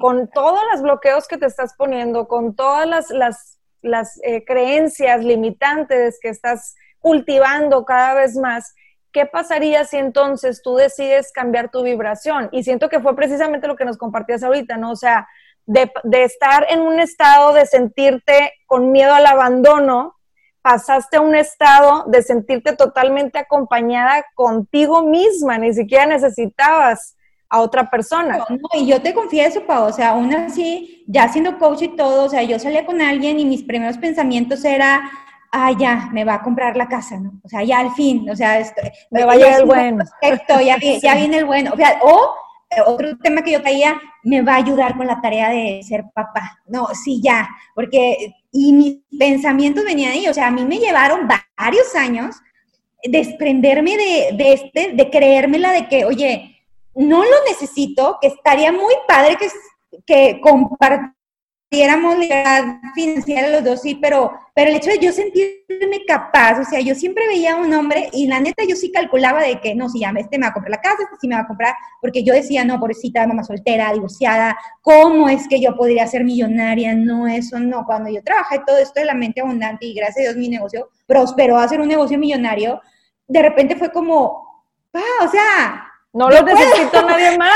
Con todos los bloqueos que te estás poniendo, con todas las, las, las eh, creencias limitantes que estás cultivando cada vez más ¿qué pasaría si entonces tú decides cambiar tu vibración? Y siento que fue precisamente lo que nos compartías ahorita, ¿no? O sea, de, estar en un estado de sentirte con miedo al abandono, pasaste a un estado de sentirte totalmente acompañada contigo misma, ni siquiera necesitabas a otra persona. Y yo te confieso, Pau, o sea, aún así, ya siendo coach y todo, o sea, yo salía con alguien y mis primeros pensamientos era, ah, ya, me va a comprar la casa, ¿no? O sea, ya al fin, o sea, esto, me va a llegar el bueno. Perfecto, ya, ya viene el bueno. O, sea, o eh, otro tema que yo traía, me va a ayudar con la tarea de ser papá. No, sí, ya, porque, y mis pensamientos venían ahí, o sea, a mí me llevaron varios años desprenderme de, de este, de creérmela de que, oye, no lo necesito, que estaría muy padre que, que compartir éramos libertad financiera los dos, sí, pero, pero el hecho de yo sentirme capaz, o sea, yo siempre veía a un hombre y la neta yo sí calculaba de que, no, si ya este me va a comprar la casa, este sí me va a comprar, porque yo decía, no, pobrecita, mamá soltera, divorciada, ¿cómo es que yo podría ser millonaria? No, eso no. Cuando yo trabajé todo esto de la mente abundante y gracias a Dios mi negocio prosperó a ser un negocio millonario, de repente fue como, ah, o sea, no lo necesito nadie más.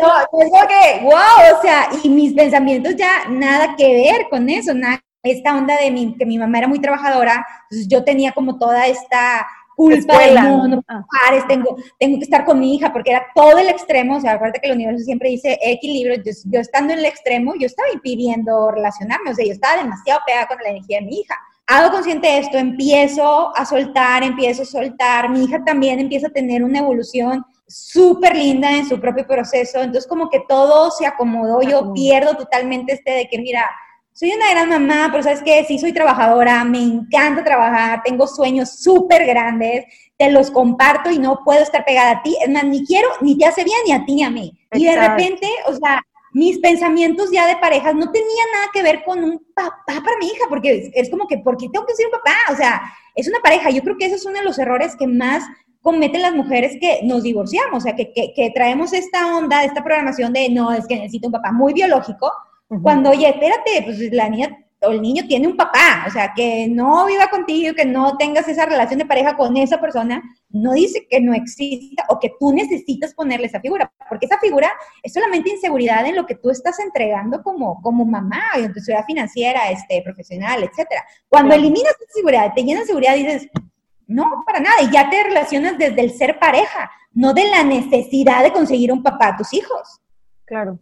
No, que, wow, o sea, y mis pensamientos ya nada que ver con eso, nada, esta onda de mi, que mi mamá era muy trabajadora, entonces yo tenía como toda esta culpa de no, no ah. pares, tengo, tengo que estar con mi hija, porque era todo el extremo, o sea, acuérdate que el universo siempre dice equilibrio, yo, yo estando en el extremo, yo estaba impidiendo relacionarme, o sea, yo estaba demasiado pegada con la energía de mi hija hago consciente de esto, empiezo a soltar, empiezo a soltar, mi hija también empieza a tener una evolución súper linda en su propio proceso, entonces como que todo se acomodó, yo pierdo totalmente este de que, mira, soy una gran mamá, pero sabes qué, sí soy trabajadora, me encanta trabajar, tengo sueños súper grandes, te los comparto y no puedo estar pegada a ti, es más, ni quiero, ni te hace bien ni a ti ni a mí. Y de repente, o sea, mis pensamientos ya de parejas no tenían nada que ver con un papá para mi hija, porque es, como que, ¿por qué tengo que ser un papá? O sea, es una pareja. Yo creo que ese es uno de los errores que más cometen las mujeres que nos divorciamos, o sea, que, que, traemos esta onda, esta programación de, no, es que necesito un papá muy biológico, cuando, oye, espérate, pues la niña o el niño tiene un papá, o sea, que no viva contigo, que no tengas esa relación de pareja con esa persona, no dice que no exista o que tú necesitas ponerle esa figura, porque esa figura es solamente inseguridad en lo que tú estás entregando como, como mamá, en tu seguridad financiera, este, profesional, etcétera. Cuando eliminas esa seguridad, te llenas de seguridad, dices, no, para nada, y ya te relacionas desde el ser pareja, no de la necesidad de conseguir un papá a tus hijos. Claro.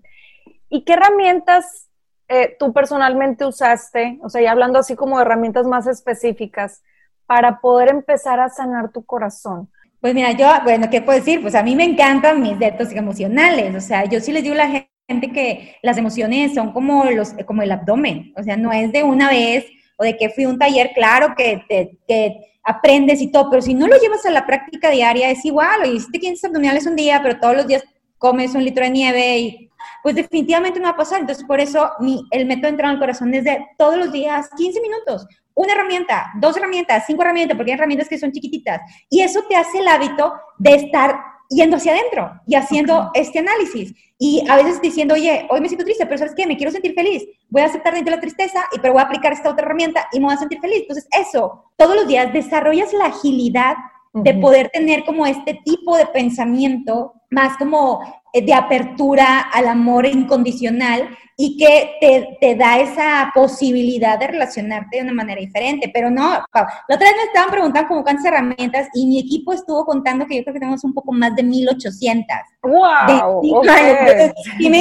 ¿Y qué herramientas eh, tú personalmente usaste, o sea, ya hablando así como de herramientas más específicas, para poder empezar a sanar tu corazón? Pues mira, yo, bueno, ¿qué puedo decir? Pues a mí me encantan mis datos emocionales, o sea, yo sí les digo a la gente que las emociones son como, los, como el abdomen, o sea, no es de una vez, o de que fui a un taller, claro que, te, aprendes y todo, pero si no lo llevas a la práctica diaria es igual, o hiciste 15 abdominales un día, pero todos los días comes un litro de nieve y pues definitivamente no va a pasar. Entonces, por eso mi, el método entrar al corazón es de todos los días, 15 minutos, una herramienta, dos herramientas, cinco herramientas, porque hay herramientas que son chiquititas. Y eso te hace el hábito de estar yendo hacia adentro y haciendo este análisis. Y a veces diciendo, oye, hoy me siento triste, pero ¿sabes qué? Me quiero sentir feliz. Voy a aceptar dentro de la tristeza, y, pero voy a aplicar esta otra herramienta y me voy a sentir feliz. Entonces, eso, todos los días desarrollas la agilidad de poder tener como este tipo de pensamiento más como eh, de apertura al amor incondicional y que te, te, da esa posibilidad de relacionarte de una manera diferente. Pero no, la otra vez me estaban preguntando como cuántas herramientas y mi equipo estuvo contando que yo creo que tenemos un poco más de 1800. ¡Wow!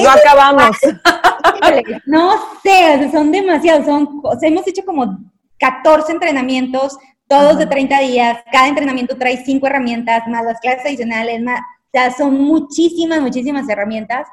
no acabamos. no sé, son demasiados. Son, hemos hecho como 14 entrenamientos, todos de 30 días. Cada entrenamiento trae 5 herramientas, más las clases adicionales, más o sea, son muchísimas, muchísimas herramientas.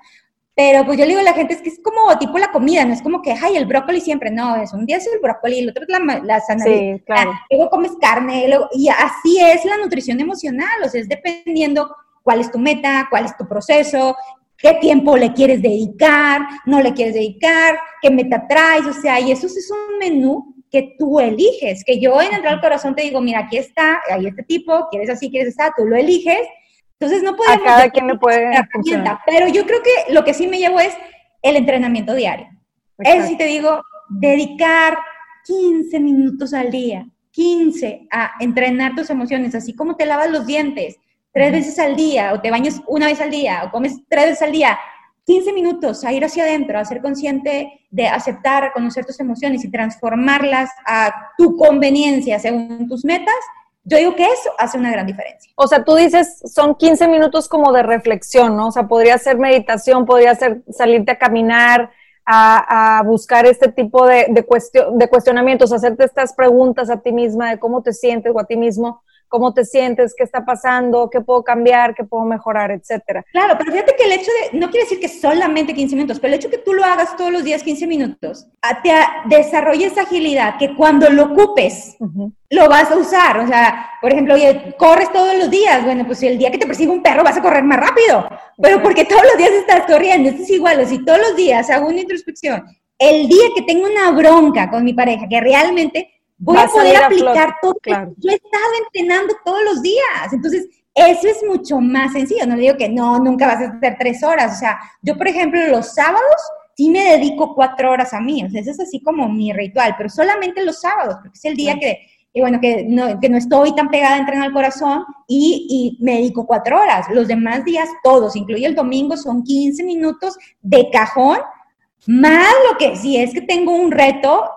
Pero pues yo le digo a la gente, es que es como tipo la comida, no es como que, ay, el brócoli siempre, no, es un día es el brócoli, el otro es la, la zanahoria, sí, claro. luego comes carne, y así es la nutrición emocional, o sea, es dependiendo cuál es tu meta, cuál es tu proceso, qué tiempo le quieres dedicar, no le quieres dedicar, qué meta traes, o sea, y eso es un menú que tú eliges, que yo en Entrar al Corazón te digo, mira, aquí está, hay este tipo, quieres así, quieres esa, tú lo eliges, entonces no podemos... A cada quien le puede Pero yo creo que lo que sí me llevo es el entrenamiento diario. Es si te digo, dedicar 15 minutos al día, 15 a entrenar tus emociones, así como te lavas los dientes tres veces al día, o te bañas una vez al día, o comes tres veces al día, 15 minutos a ir hacia adentro, a ser consciente de aceptar, reconocer tus emociones y transformarlas a tu conveniencia según tus metas, yo digo que eso hace una gran diferencia. O sea, tú dices, son 15 minutos como de reflexión, ¿no? O sea, podría ser meditación, podría ser salirte a caminar, a, buscar este tipo de, de, de cuestionamientos, hacerte estas preguntas a ti misma de cómo te sientes o a ti mismo cómo te sientes, qué está pasando, qué puedo cambiar, qué puedo mejorar, etcétera. Claro, pero fíjate que el hecho de, no quiere decir que solamente 15 minutos, pero el hecho de que tú lo hagas todos los días 15 minutos, te desarrolla esa agilidad que cuando lo ocupes, lo vas a usar. O sea, por ejemplo, oye, corres todos los días, bueno, pues si el día que te persigue un perro vas a correr más rápido, pero porque todos los días estás corriendo, esto es igual, o si todos los días hago una introspección, el día que tengo una bronca con mi pareja, que realmente voy a poder aplicar todo. Yo he estado entrenando todos los días. Entonces, eso es mucho más sencillo. No le digo que no, nunca vas a hacer tres horas. O sea, yo, por ejemplo, los sábados sí me dedico cuatro horas a mí. O sea, eso es así como mi ritual, pero solamente los sábados, porque es el día que, bueno, que no, que no estoy tan pegada a entrenar al corazón y, y, me dedico cuatro horas. Los demás días, todos, incluye el domingo, son 15 minutos de cajón, más lo que si es que tengo un reto,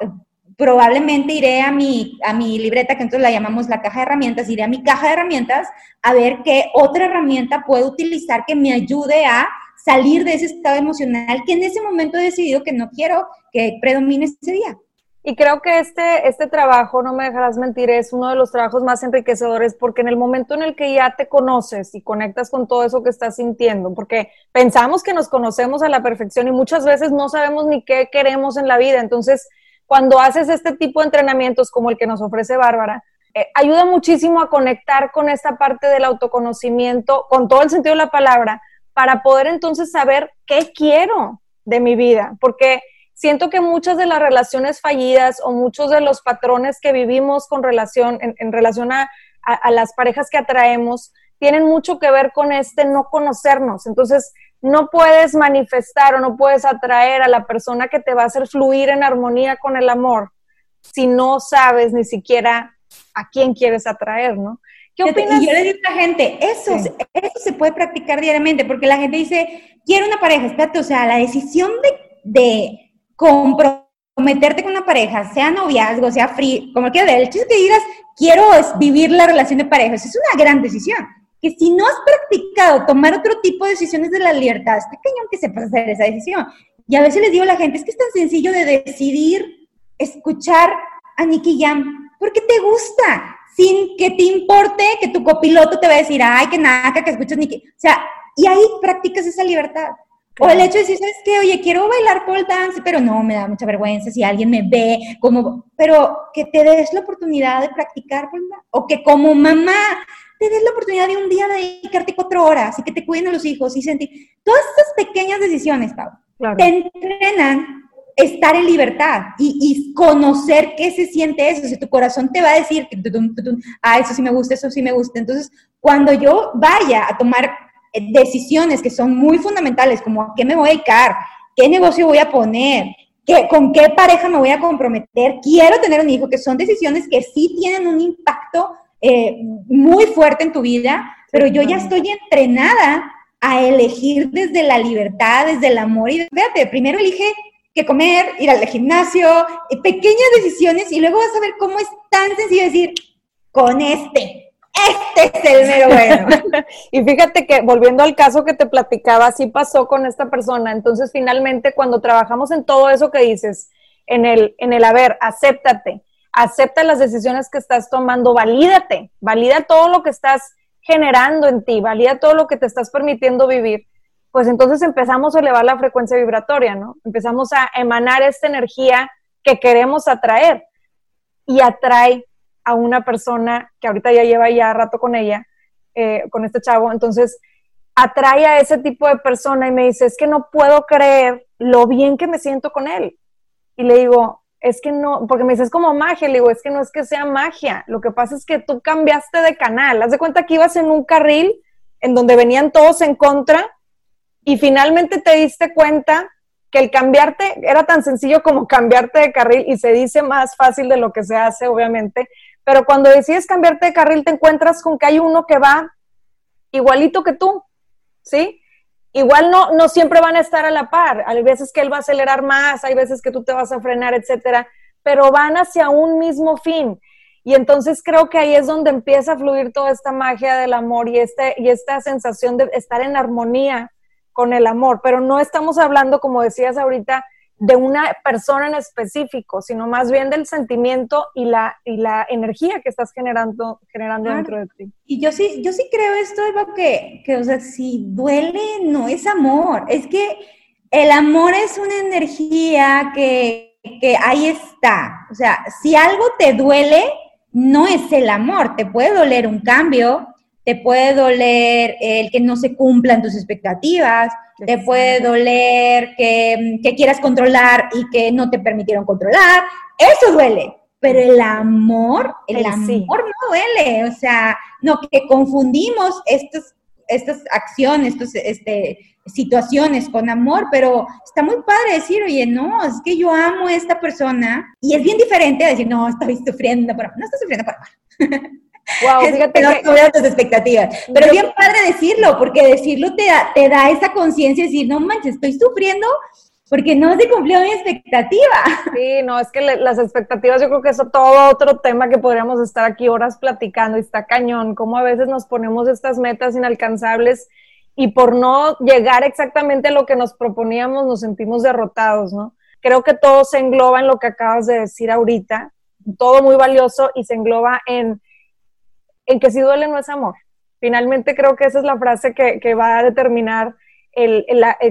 probablemente iré a mi, a mi libreta, que entonces la llamamos la caja de herramientas, iré a mi caja de herramientas a ver qué otra herramienta puedo utilizar que me ayude a salir de ese estado emocional que en ese momento he decidido que no quiero que predomine ese día. Y creo que este, este trabajo, no me dejarás mentir, es uno de los trabajos más enriquecedores porque en el momento en el que ya te conoces y conectas con todo eso que estás sintiendo, porque pensamos que nos conocemos a la perfección y muchas veces no sabemos ni qué queremos en la vida, entonces cuando haces este tipo de entrenamientos como el que nos ofrece Bárbara, eh, ayuda muchísimo a conectar con esta parte del autoconocimiento, con todo el sentido de la palabra, para poder entonces saber qué quiero de mi vida, porque siento que muchas de las relaciones fallidas o muchos de los patrones que vivimos con relación, en, relación a, a las parejas que atraemos, tienen mucho que ver con este no conocernos. Entonces, no puedes manifestar o no puedes atraer a la persona que te va a hacer fluir en armonía con el amor si no sabes ni siquiera a quién quieres atraer, ¿no? ¿Qué opinas? Y yo le digo a la gente, eso, eso se puede practicar diariamente, porque la gente dice, quiero una pareja, espérate, o sea, la decisión de, de comprometerte con una pareja, sea noviazgo, sea free, como quieras, el chiste que digas, quiero vivir la relación de pareja, es una gran decisión que si no has practicado tomar otro tipo de decisiones de la libertad, está cañón que sepas hacer esa decisión. Y a veces les digo a la gente, es que es tan sencillo de decidir escuchar a Nicky Jam, porque te gusta, sin que te importe que tu copiloto te va a decir, ay, que nada, que escuchas Nicky. O sea, y ahí practicas esa libertad. O el hecho de decir, ¿sabes qué? Oye, quiero bailar pole dance, pero no, me da mucha vergüenza si alguien me ve, como, pero que te des la oportunidad de practicar pole dance, o que como mamá te des la oportunidad de un día dedicarte cuatro horas y que te cuiden a los hijos y sentir. Todas esas pequeñas decisiones, Pau, te entrenan estar en libertad y, conocer qué se siente eso. Si tu corazón te va a decir, ah, eso sí me gusta, eso sí me gusta. Entonces, cuando yo vaya a tomar eh, decisiones que son muy fundamentales, como a qué me voy a dedicar, qué negocio voy a poner, qué, con qué pareja me voy a comprometer, quiero tener un hijo, que son decisiones que sí tienen un impacto eh, muy fuerte en tu vida, pero yo ya estoy entrenada a elegir desde la libertad, desde el amor. Y fíjate, primero elige que comer, ir al gimnasio, eh, pequeñas decisiones y luego vas a ver cómo es tan sencillo decir, con este, este es el mero bueno. y fíjate que volviendo al caso que te platicaba, así pasó con esta persona. Entonces, finalmente, cuando trabajamos en todo eso que dices, en el, en el haber, acéptate, acepta las decisiones que estás tomando, valídate, valida todo lo que estás generando en ti, valida todo lo que te estás permitiendo vivir pues entonces empezamos a elevar la frecuencia vibratoria, ¿no? Empezamos a emanar esta energía que queremos atraer y atrae a una persona que ahorita ya lleva ya rato con ella, eh, con este chavo, entonces atrae a ese tipo de persona y me dice, es que no puedo creer lo bien que me siento con él. Y le digo, es que no, porque me dice, es como magia, le digo, es que no es que sea magia, lo que pasa es que tú cambiaste de canal, haz de cuenta que ibas en un carril en donde venían todos en contra y finalmente te diste cuenta que el cambiarte era tan sencillo como cambiarte de carril y se dice más fácil de lo que se hace, obviamente, pero cuando decides cambiarte de carril te encuentras con que hay uno que va igualito que tú, ¿sí? Igual no, no siempre van a estar a la par, hay veces que él va a acelerar más, hay veces que tú te vas a frenar, etcétera, pero van hacia un mismo fin. Y entonces creo que ahí es donde empieza a fluir toda esta magia del amor y, este, y esta sensación de estar en armonía con el amor, pero no estamos hablando, como decías ahorita, de una persona en específico, sino más bien del sentimiento y la, y la energía que estás generando, generando dentro de ti. Y yo sí, yo sí creo esto es lo que, que, o sea, si duele, no es amor, es que el amor es una energía que, que ahí está. O sea, si algo te duele, no es el amor, te puede doler un cambio, te puede doler el que no se cumplan tus expectativas, te puede doler que, quieras controlar y que no te permitieron controlar, eso duele, pero el amor, el, amor no duele, o sea, no, que confundimos estas, estas acciones, estas este, situaciones con amor, pero está muy padre decir, oye, no, es que yo amo a esta persona y es bien diferente a decir, no, estoy sufriendo por amor, no estoy sufriendo por amor. Wow, fíjate no que... tus expectativas. Pero bien padre decirlo, porque decirlo te da, te da esa conciencia de decir, no manches, estoy sufriendo porque no se cumplió mi expectativa. Sí, no, es que las expectativas, yo creo que es todo otro tema que podríamos estar aquí horas platicando y está cañón, como a veces nos ponemos estas metas inalcanzables y por no llegar exactamente a lo que nos proponíamos nos sentimos derrotados, ¿no? Creo que todo se engloba en lo que acabas de decir ahorita, todo muy valioso y se engloba en en que si duele no es amor. Finalmente creo que esa es la frase que, va a determinar el,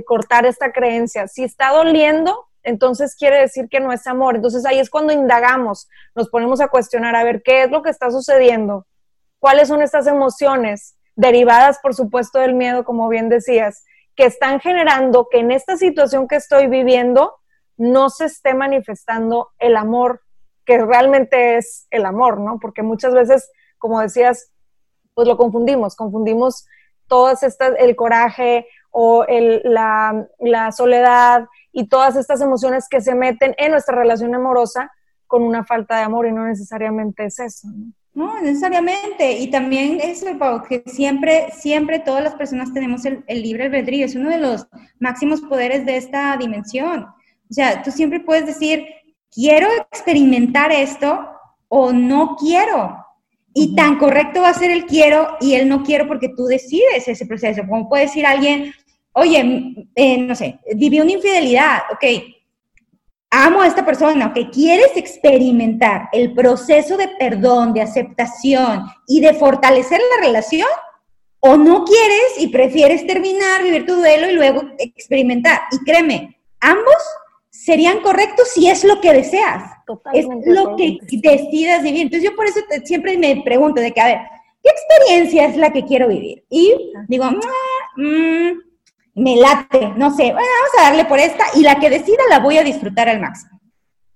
cortar esta creencia. Si está doliendo, entonces quiere decir que no es amor. Entonces ahí es cuando indagamos, nos ponemos a cuestionar, a ver, ¿qué es lo que está sucediendo? ¿Cuáles son estas emociones derivadas, por supuesto, del miedo, como bien decías, que están generando que en esta situación que estoy viviendo no se esté manifestando el amor que realmente es el amor, ¿no? Porque muchas veces como decías, pues lo confundimos, confundimos todas estas, el coraje o la, soledad y todas estas emociones que se meten en nuestra relación amorosa con una falta de amor y no necesariamente es eso. ¿no? necesariamente. Y también es que siempre, siempre todas las personas tenemos el, el, libre albedrío. Es uno de los máximos poderes de esta dimensión. O sea, tú siempre puedes decir, quiero experimentar esto o no quiero. Y tan correcto va a ser el quiero y el no quiero porque tú decides ese proceso. Como puede decir alguien, oye, eh, no sé, viví una infidelidad, ok, amo a esta persona, ok, quieres experimentar el proceso de perdón, de aceptación y de fortalecer la relación, o no quieres y prefieres terminar, vivir tu duelo y luego experimentar. Y créeme, ambos serían correctos si es lo que deseas. Totalmente es lo que decidas vivir. Entonces yo por eso siempre me pregunto de que, a ver, ¿qué experiencia es la que quiero vivir? Y digo, mmm, me late, no sé, bueno, vamos a darle por esta y la que decida la voy a disfrutar al máximo.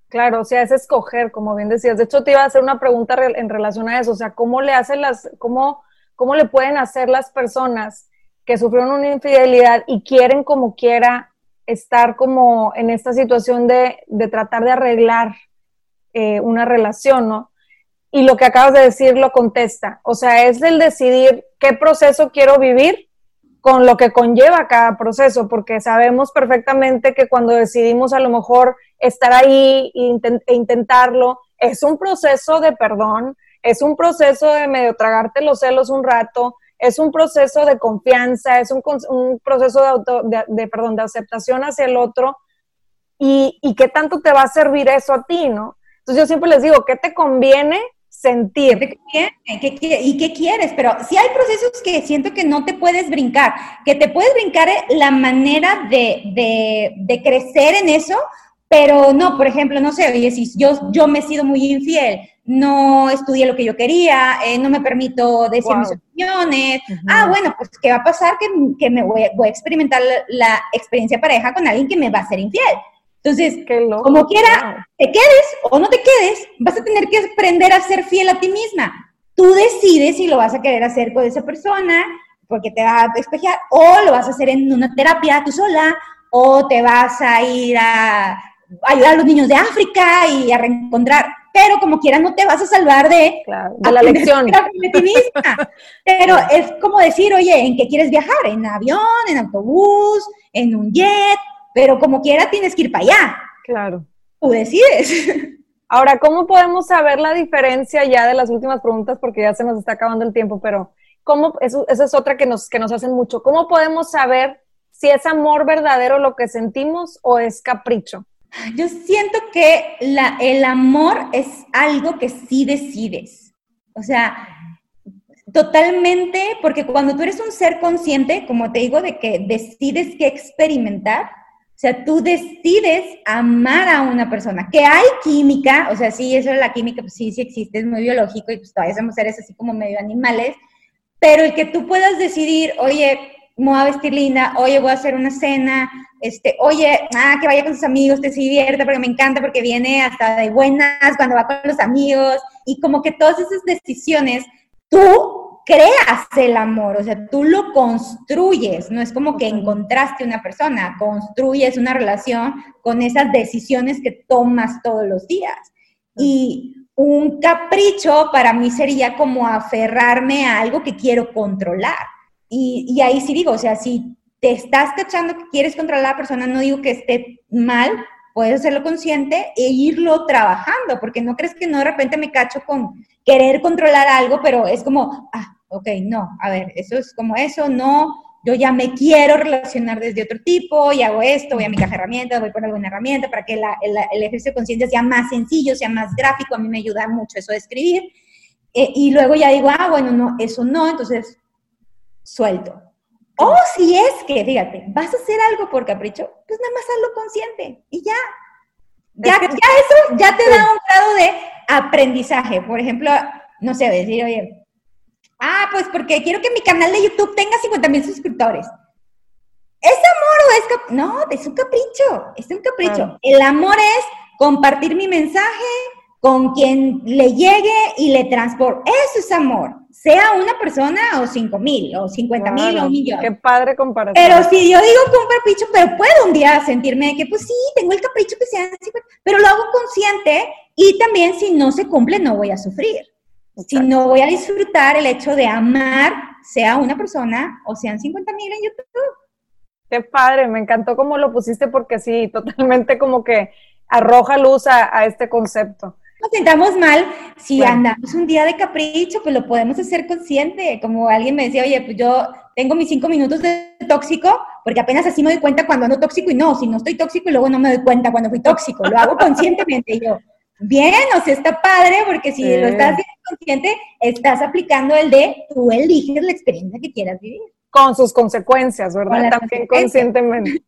Claro, o sea, es escoger, como bien decías. De hecho, te iba a hacer una pregunta en relación a eso, o sea, ¿cómo le hacen las, cómo, cómo le pueden hacer las personas que sufrieron una infidelidad y quieren como quiera estar como en esta situación de, de tratar de arreglar eh, una relación, ¿no? Y lo que acabas de decir lo contesta. O sea, es el decidir qué proceso quiero vivir con lo que conlleva cada proceso, porque sabemos perfectamente que cuando decidimos a lo mejor estar ahí e intentarlo, es un proceso de perdón, es un proceso de medio tragarte los celos un rato, es un proceso de confianza, es un, proceso de, auto, de, de aceptación hacia el otro, y, y qué tanto te va a servir eso a ti, ¿no? Entonces yo siempre les digo, ¿qué te conviene sentir. ¿Y qué quieres? Pero si hay procesos que siento que no te puedes brincar, que te puedes brincar la manera de, de, crecer en eso, pero no, por ejemplo, no sé, oye, si yo, yo me he sido muy infiel, no estudié lo que yo quería, eh, no me permito decir mis opiniones. Ah, bueno, pues ¿qué va a pasar? Que, que me voy, voy, a experimentar la, experiencia pareja con alguien que me va a ser infiel. Entonces, como quiera, te quedes o no te quedes, vas a tener que aprender a ser fiel a ti misma. Tú decides si lo vas a querer hacer con esa persona porque te va a despejar o lo vas a hacer en una terapia tú sola o te vas a ir a ayudar a los niños de África y a reencontrar, pero como quiera no te vas a salvar de, la lección de ti misma. Pero es como decir, oye, ¿en qué quieres viajar? ¿En avión, en autobús, en un jet? pero como quiera tienes que ir para allá. Claro. Tú decides. Ahora, ¿cómo podemos saber la diferencia ya de las últimas preguntas? Porque ya se nos está acabando el tiempo, pero ¿cómo, eso, esa es otra que nos, que nos hacen mucho. ¿Cómo podemos saber si es amor verdadero lo que sentimos o es capricho? Yo siento que el amor es algo que sí decides. O sea, totalmente, porque cuando tú eres un ser consciente, como te digo, de que decides qué experimentar, o sea, tú decides amar a una persona, que hay química, o sea, sí, eso de la química, pues sí, sí existe, es muy biológico y pues todavía somos seres así como medio animales, pero el que tú puedas decidir, oye, me voy a vestir linda, oye, voy a hacer una cena, este, oye, ah, que vaya con sus amigos, te se divierta porque me encanta, porque viene hasta de buenas cuando va con los amigos, y como que todas esas decisiones, tú creas el amor, o sea, tú lo construyes, no es como que encontraste una persona, construyes una relación con esas decisiones que tomas todos los días. Y un capricho para mí sería como aferrarme a algo que quiero controlar. Y, ahí sí digo, o sea, si te estás cachando que quieres controlar a la persona, no digo que esté mal, puedes hacerlo consciente e irlo trabajando, porque no crees que no de repente me cacho con querer controlar algo, pero es como, ah, ok, no, a ver, eso es como eso, no, yo ya me quiero relacionar desde otro tipo y hago esto, voy a mi caja de herramientas, voy por alguna herramienta para que el, ejercicio de conciencia sea más sencillo, sea más gráfico, a mí me ayuda mucho eso de escribir. Eh, y luego ya digo, ah, bueno, no, eso no, entonces suelto. O si es que, fíjate, vas a hacer algo por capricho, pues nada más hazlo consciente y ya. Ya, ya eso ya te da un grado de aprendizaje. Por ejemplo, no sé, decir, oye, Ah, pues porque quiero que mi canal de YouTube tenga 50 mil suscriptores. ¿Es amor o es capricho? No, es un capricho, es un capricho. El amor es compartir mi mensaje con quien le llegue y le transporte. Eso es amor. Sea una persona o 5 mil, o 50 mil, o un millón. Qué padre comparación. Pero si yo digo con capricho, pero puedo un día sentirme que, pues sí, tengo el capricho que sea 50, pero lo hago consciente y también si no se cumple, no voy a sufrir si no voy a disfrutar el hecho de amar, sea una persona o sean 50 mil en YouTube. Qué padre, me encantó cómo lo pusiste porque sí, totalmente como que arroja luz a, este concepto. Nos sentamos mal, si andamos un día de capricho, pues lo podemos hacer consciente. Como alguien me decía, oye, pues yo tengo mis cinco minutos de tóxico, porque apenas así me doy cuenta cuando ando tóxico y no, si no estoy tóxico y luego no me doy cuenta cuando fui tóxico, lo hago conscientemente yo bien, o sea, está padre, porque si lo estás haciendo consciente, estás aplicando el de tú eliges la experiencia que quieras vivir. Con sus consecuencias, ¿verdad? También conscientemente.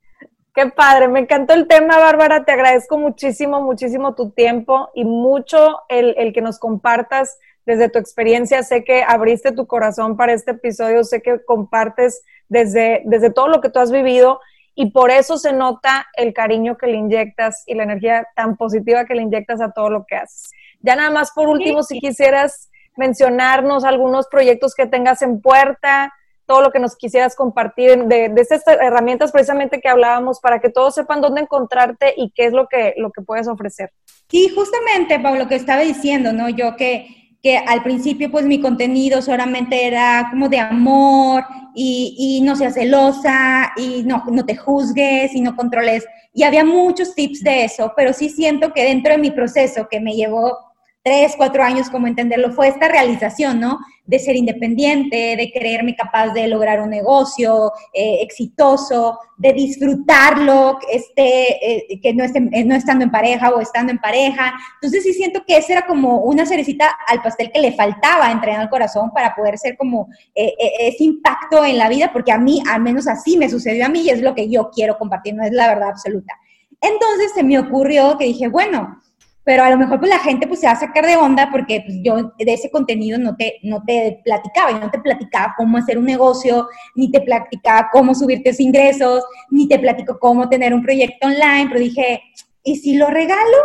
Qué padre, me encantó el tema, Bárbara. Te agradezco muchísimo, muchísimo tu tiempo y mucho el, el, que nos compartas desde tu experiencia. Sé que abriste tu corazón para este episodio, sé que compartes desde, desde todo lo que tú has vivido y por eso se nota el cariño que le inyectas y la energía tan positiva que le inyectas a todo lo que haces. Ya nada más por último, si quisieras mencionarnos algunos proyectos que tengas en puerta, todo lo que nos quisieras compartir de, de, estas herramientas precisamente que hablábamos para que todos sepan dónde encontrarte y qué es lo que, lo que puedes ofrecer. Sí, justamente, Pablo, que estaba diciendo, ¿no? Yo que, que al principio pues mi contenido solamente era como de amor y, y no seas celosa y no, no te juzgues y no controles. Y había muchos tips de eso, pero sí siento que dentro de mi proceso que me llevó tres, cuatro años como entenderlo, fue esta realización, ¿no? De ser independiente, de creerme capaz de lograr un negocio eh, exitoso, de disfrutarlo, este, eh, que no, esté, eh, no estando en pareja o estando en pareja. Entonces sí siento que esa era como una cerecita al pastel que le faltaba entrenar al corazón para poder ser como ese impacto en la vida, porque a mí, al menos así me sucedió a mí y es lo que yo quiero compartir, no es la verdad absoluta. Entonces se me ocurrió que dije, bueno, pero a lo mejor pues la gente pues se va a sacar de onda porque pues, yo de ese contenido no te, no te platicaba, yo no te platicaba cómo hacer un negocio, ni te platicaba cómo subirte tus ingresos, ni te platico cómo tener un proyecto online, pero dije, ¿y si lo regalo?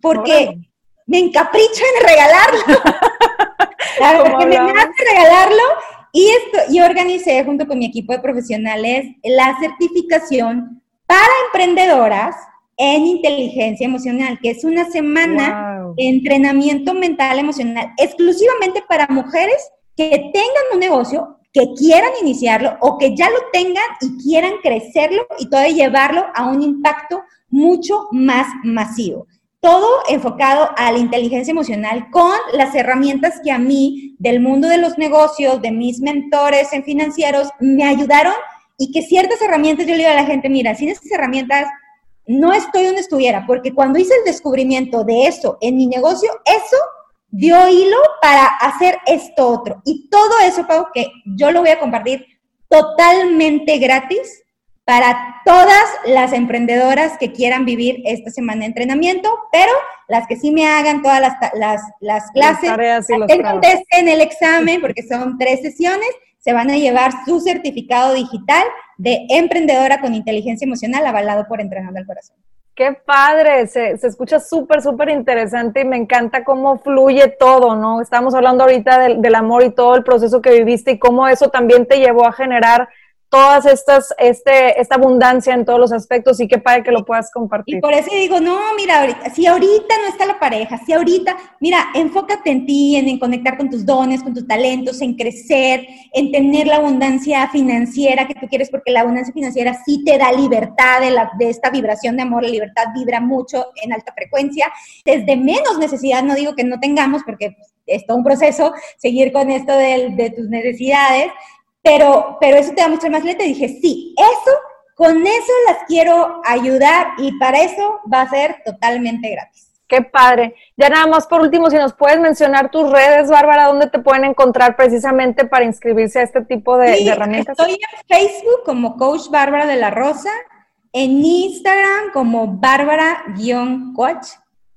Porque me encapricho en regalarlo. porque me nace regalarlo y esto, yo organicé junto con mi equipo de profesionales la certificación para emprendedoras en inteligencia emocional, que es una semana de entrenamiento mental emocional exclusivamente para mujeres que tengan un negocio, que quieran iniciarlo o que ya lo tengan y quieran crecerlo y todavía llevarlo a un impacto mucho más masivo. Todo enfocado a la inteligencia emocional con las herramientas que a mí del mundo de los negocios, de mis mentores en financieros, me ayudaron y que ciertas herramientas yo le digo a la gente, mira, sin esas herramientas no estoy donde estuviera, porque cuando hice el descubrimiento de eso en mi negocio, eso dio hilo para hacer esto otro. Y todo eso, Pau, que yo lo voy a compartir totalmente gratis para todas las emprendedoras que quieran vivir esta semana de entrenamiento, pero las que sí me hagan todas las, las, las clases, en el examen, porque son tres sesiones, se van a llevar su certificado digital de emprendedora con inteligencia emocional avalado por Entrenando al Corazón. Qué padre, se, se escucha súper, súper interesante y me encanta cómo fluye todo, ¿no? Estamos hablando ahorita del, del amor y todo el proceso que viviste y cómo eso también te llevó a generar todas estas, este, esta abundancia en todos los aspectos y qué padre que lo puedas compartir. Y por eso digo, no, mira, ahorita, si ahorita no está la pareja, si ahorita, mira, enfócate en ti, en, conectar con tus dones, con tus talentos, en crecer, en tener la abundancia financiera que tú quieres, porque la abundancia financiera sí te da libertad de, la, de esta vibración de amor, la libertad vibra mucho en alta frecuencia, desde menos necesidad, no digo que no tengamos, porque es todo un proceso seguir con esto de, de tus necesidades, pero, pero eso te da mucho más te Dije, sí, eso, con eso las quiero ayudar y para eso va a ser totalmente gratis. Qué padre. Ya nada más por último, si nos puedes mencionar tus redes, Bárbara, ¿dónde te pueden encontrar precisamente para inscribirse a este tipo de, herramientas? Estoy en Facebook como Coach Bárbara de la Rosa, en Instagram como Bárbara-Coach,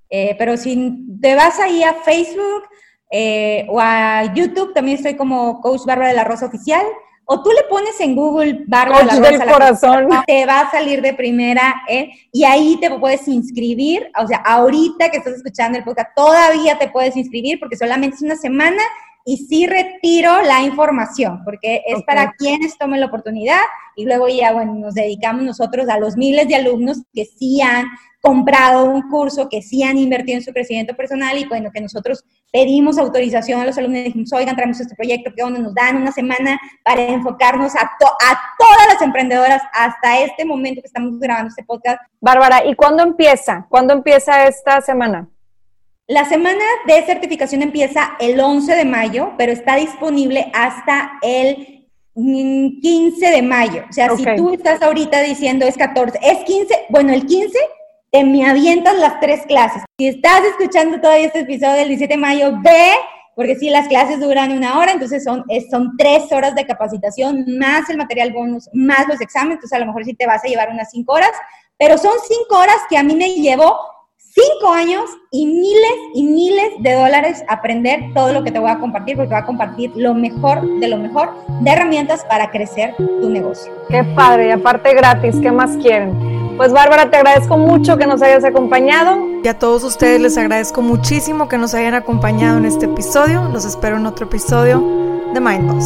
eh, pero si te vas ahí a Facebook, eh, o a YouTube, también estoy como Coach Bárbara de la Rosa Oficial. O tú le pones en Google Bárbara de la Rosa. Del corazón. te va a salir de primera, ¿eh? Y ahí te puedes inscribir. O sea, ahorita que estás escuchando el podcast, todavía te puedes inscribir porque solamente es una semana y sí retiro la información, porque es para quienes tomen la oportunidad y luego ya, bueno, nos dedicamos nosotros a los miles de alumnos que sí han comprado un curso, que sí han invertido en su crecimiento personal y bueno, que nosotros pedimos autorización a los alumnos y dijimos, oigan, traemos este proyecto, que donde nos dan una semana para enfocarnos a, a todas las emprendedoras hasta este momento que estamos grabando este podcast. Bárbara, ¿y cuándo empieza? ¿Cuándo empieza esta semana? La semana de certificación empieza el 11 de mayo, pero está disponible hasta el 15 de mayo. O sea, si tú estás ahorita diciendo es 14, es 15, bueno, el 15 te me avientas las tres clases. Si estás escuchando todavía este episodio del 17 de mayo, ve, porque si las clases duran una hora, entonces son, son tres horas de capacitación, más el material bonus, más los exámenes, entonces a lo mejor sí te vas a llevar unas cinco horas, pero son cinco horas que a mí me llevó cinco años y miles y miles de dólares aprender todo lo que te voy a compartir, porque voy a compartir lo mejor de lo mejor de herramientas para crecer tu negocio. Qué padre, y aparte gratis, ¿qué más quieren? Pues Bárbara, te agradezco mucho que nos hayas acompañado. Y a todos ustedes les agradezco muchísimo que nos hayan acompañado en este episodio. Los espero en otro episodio de Mind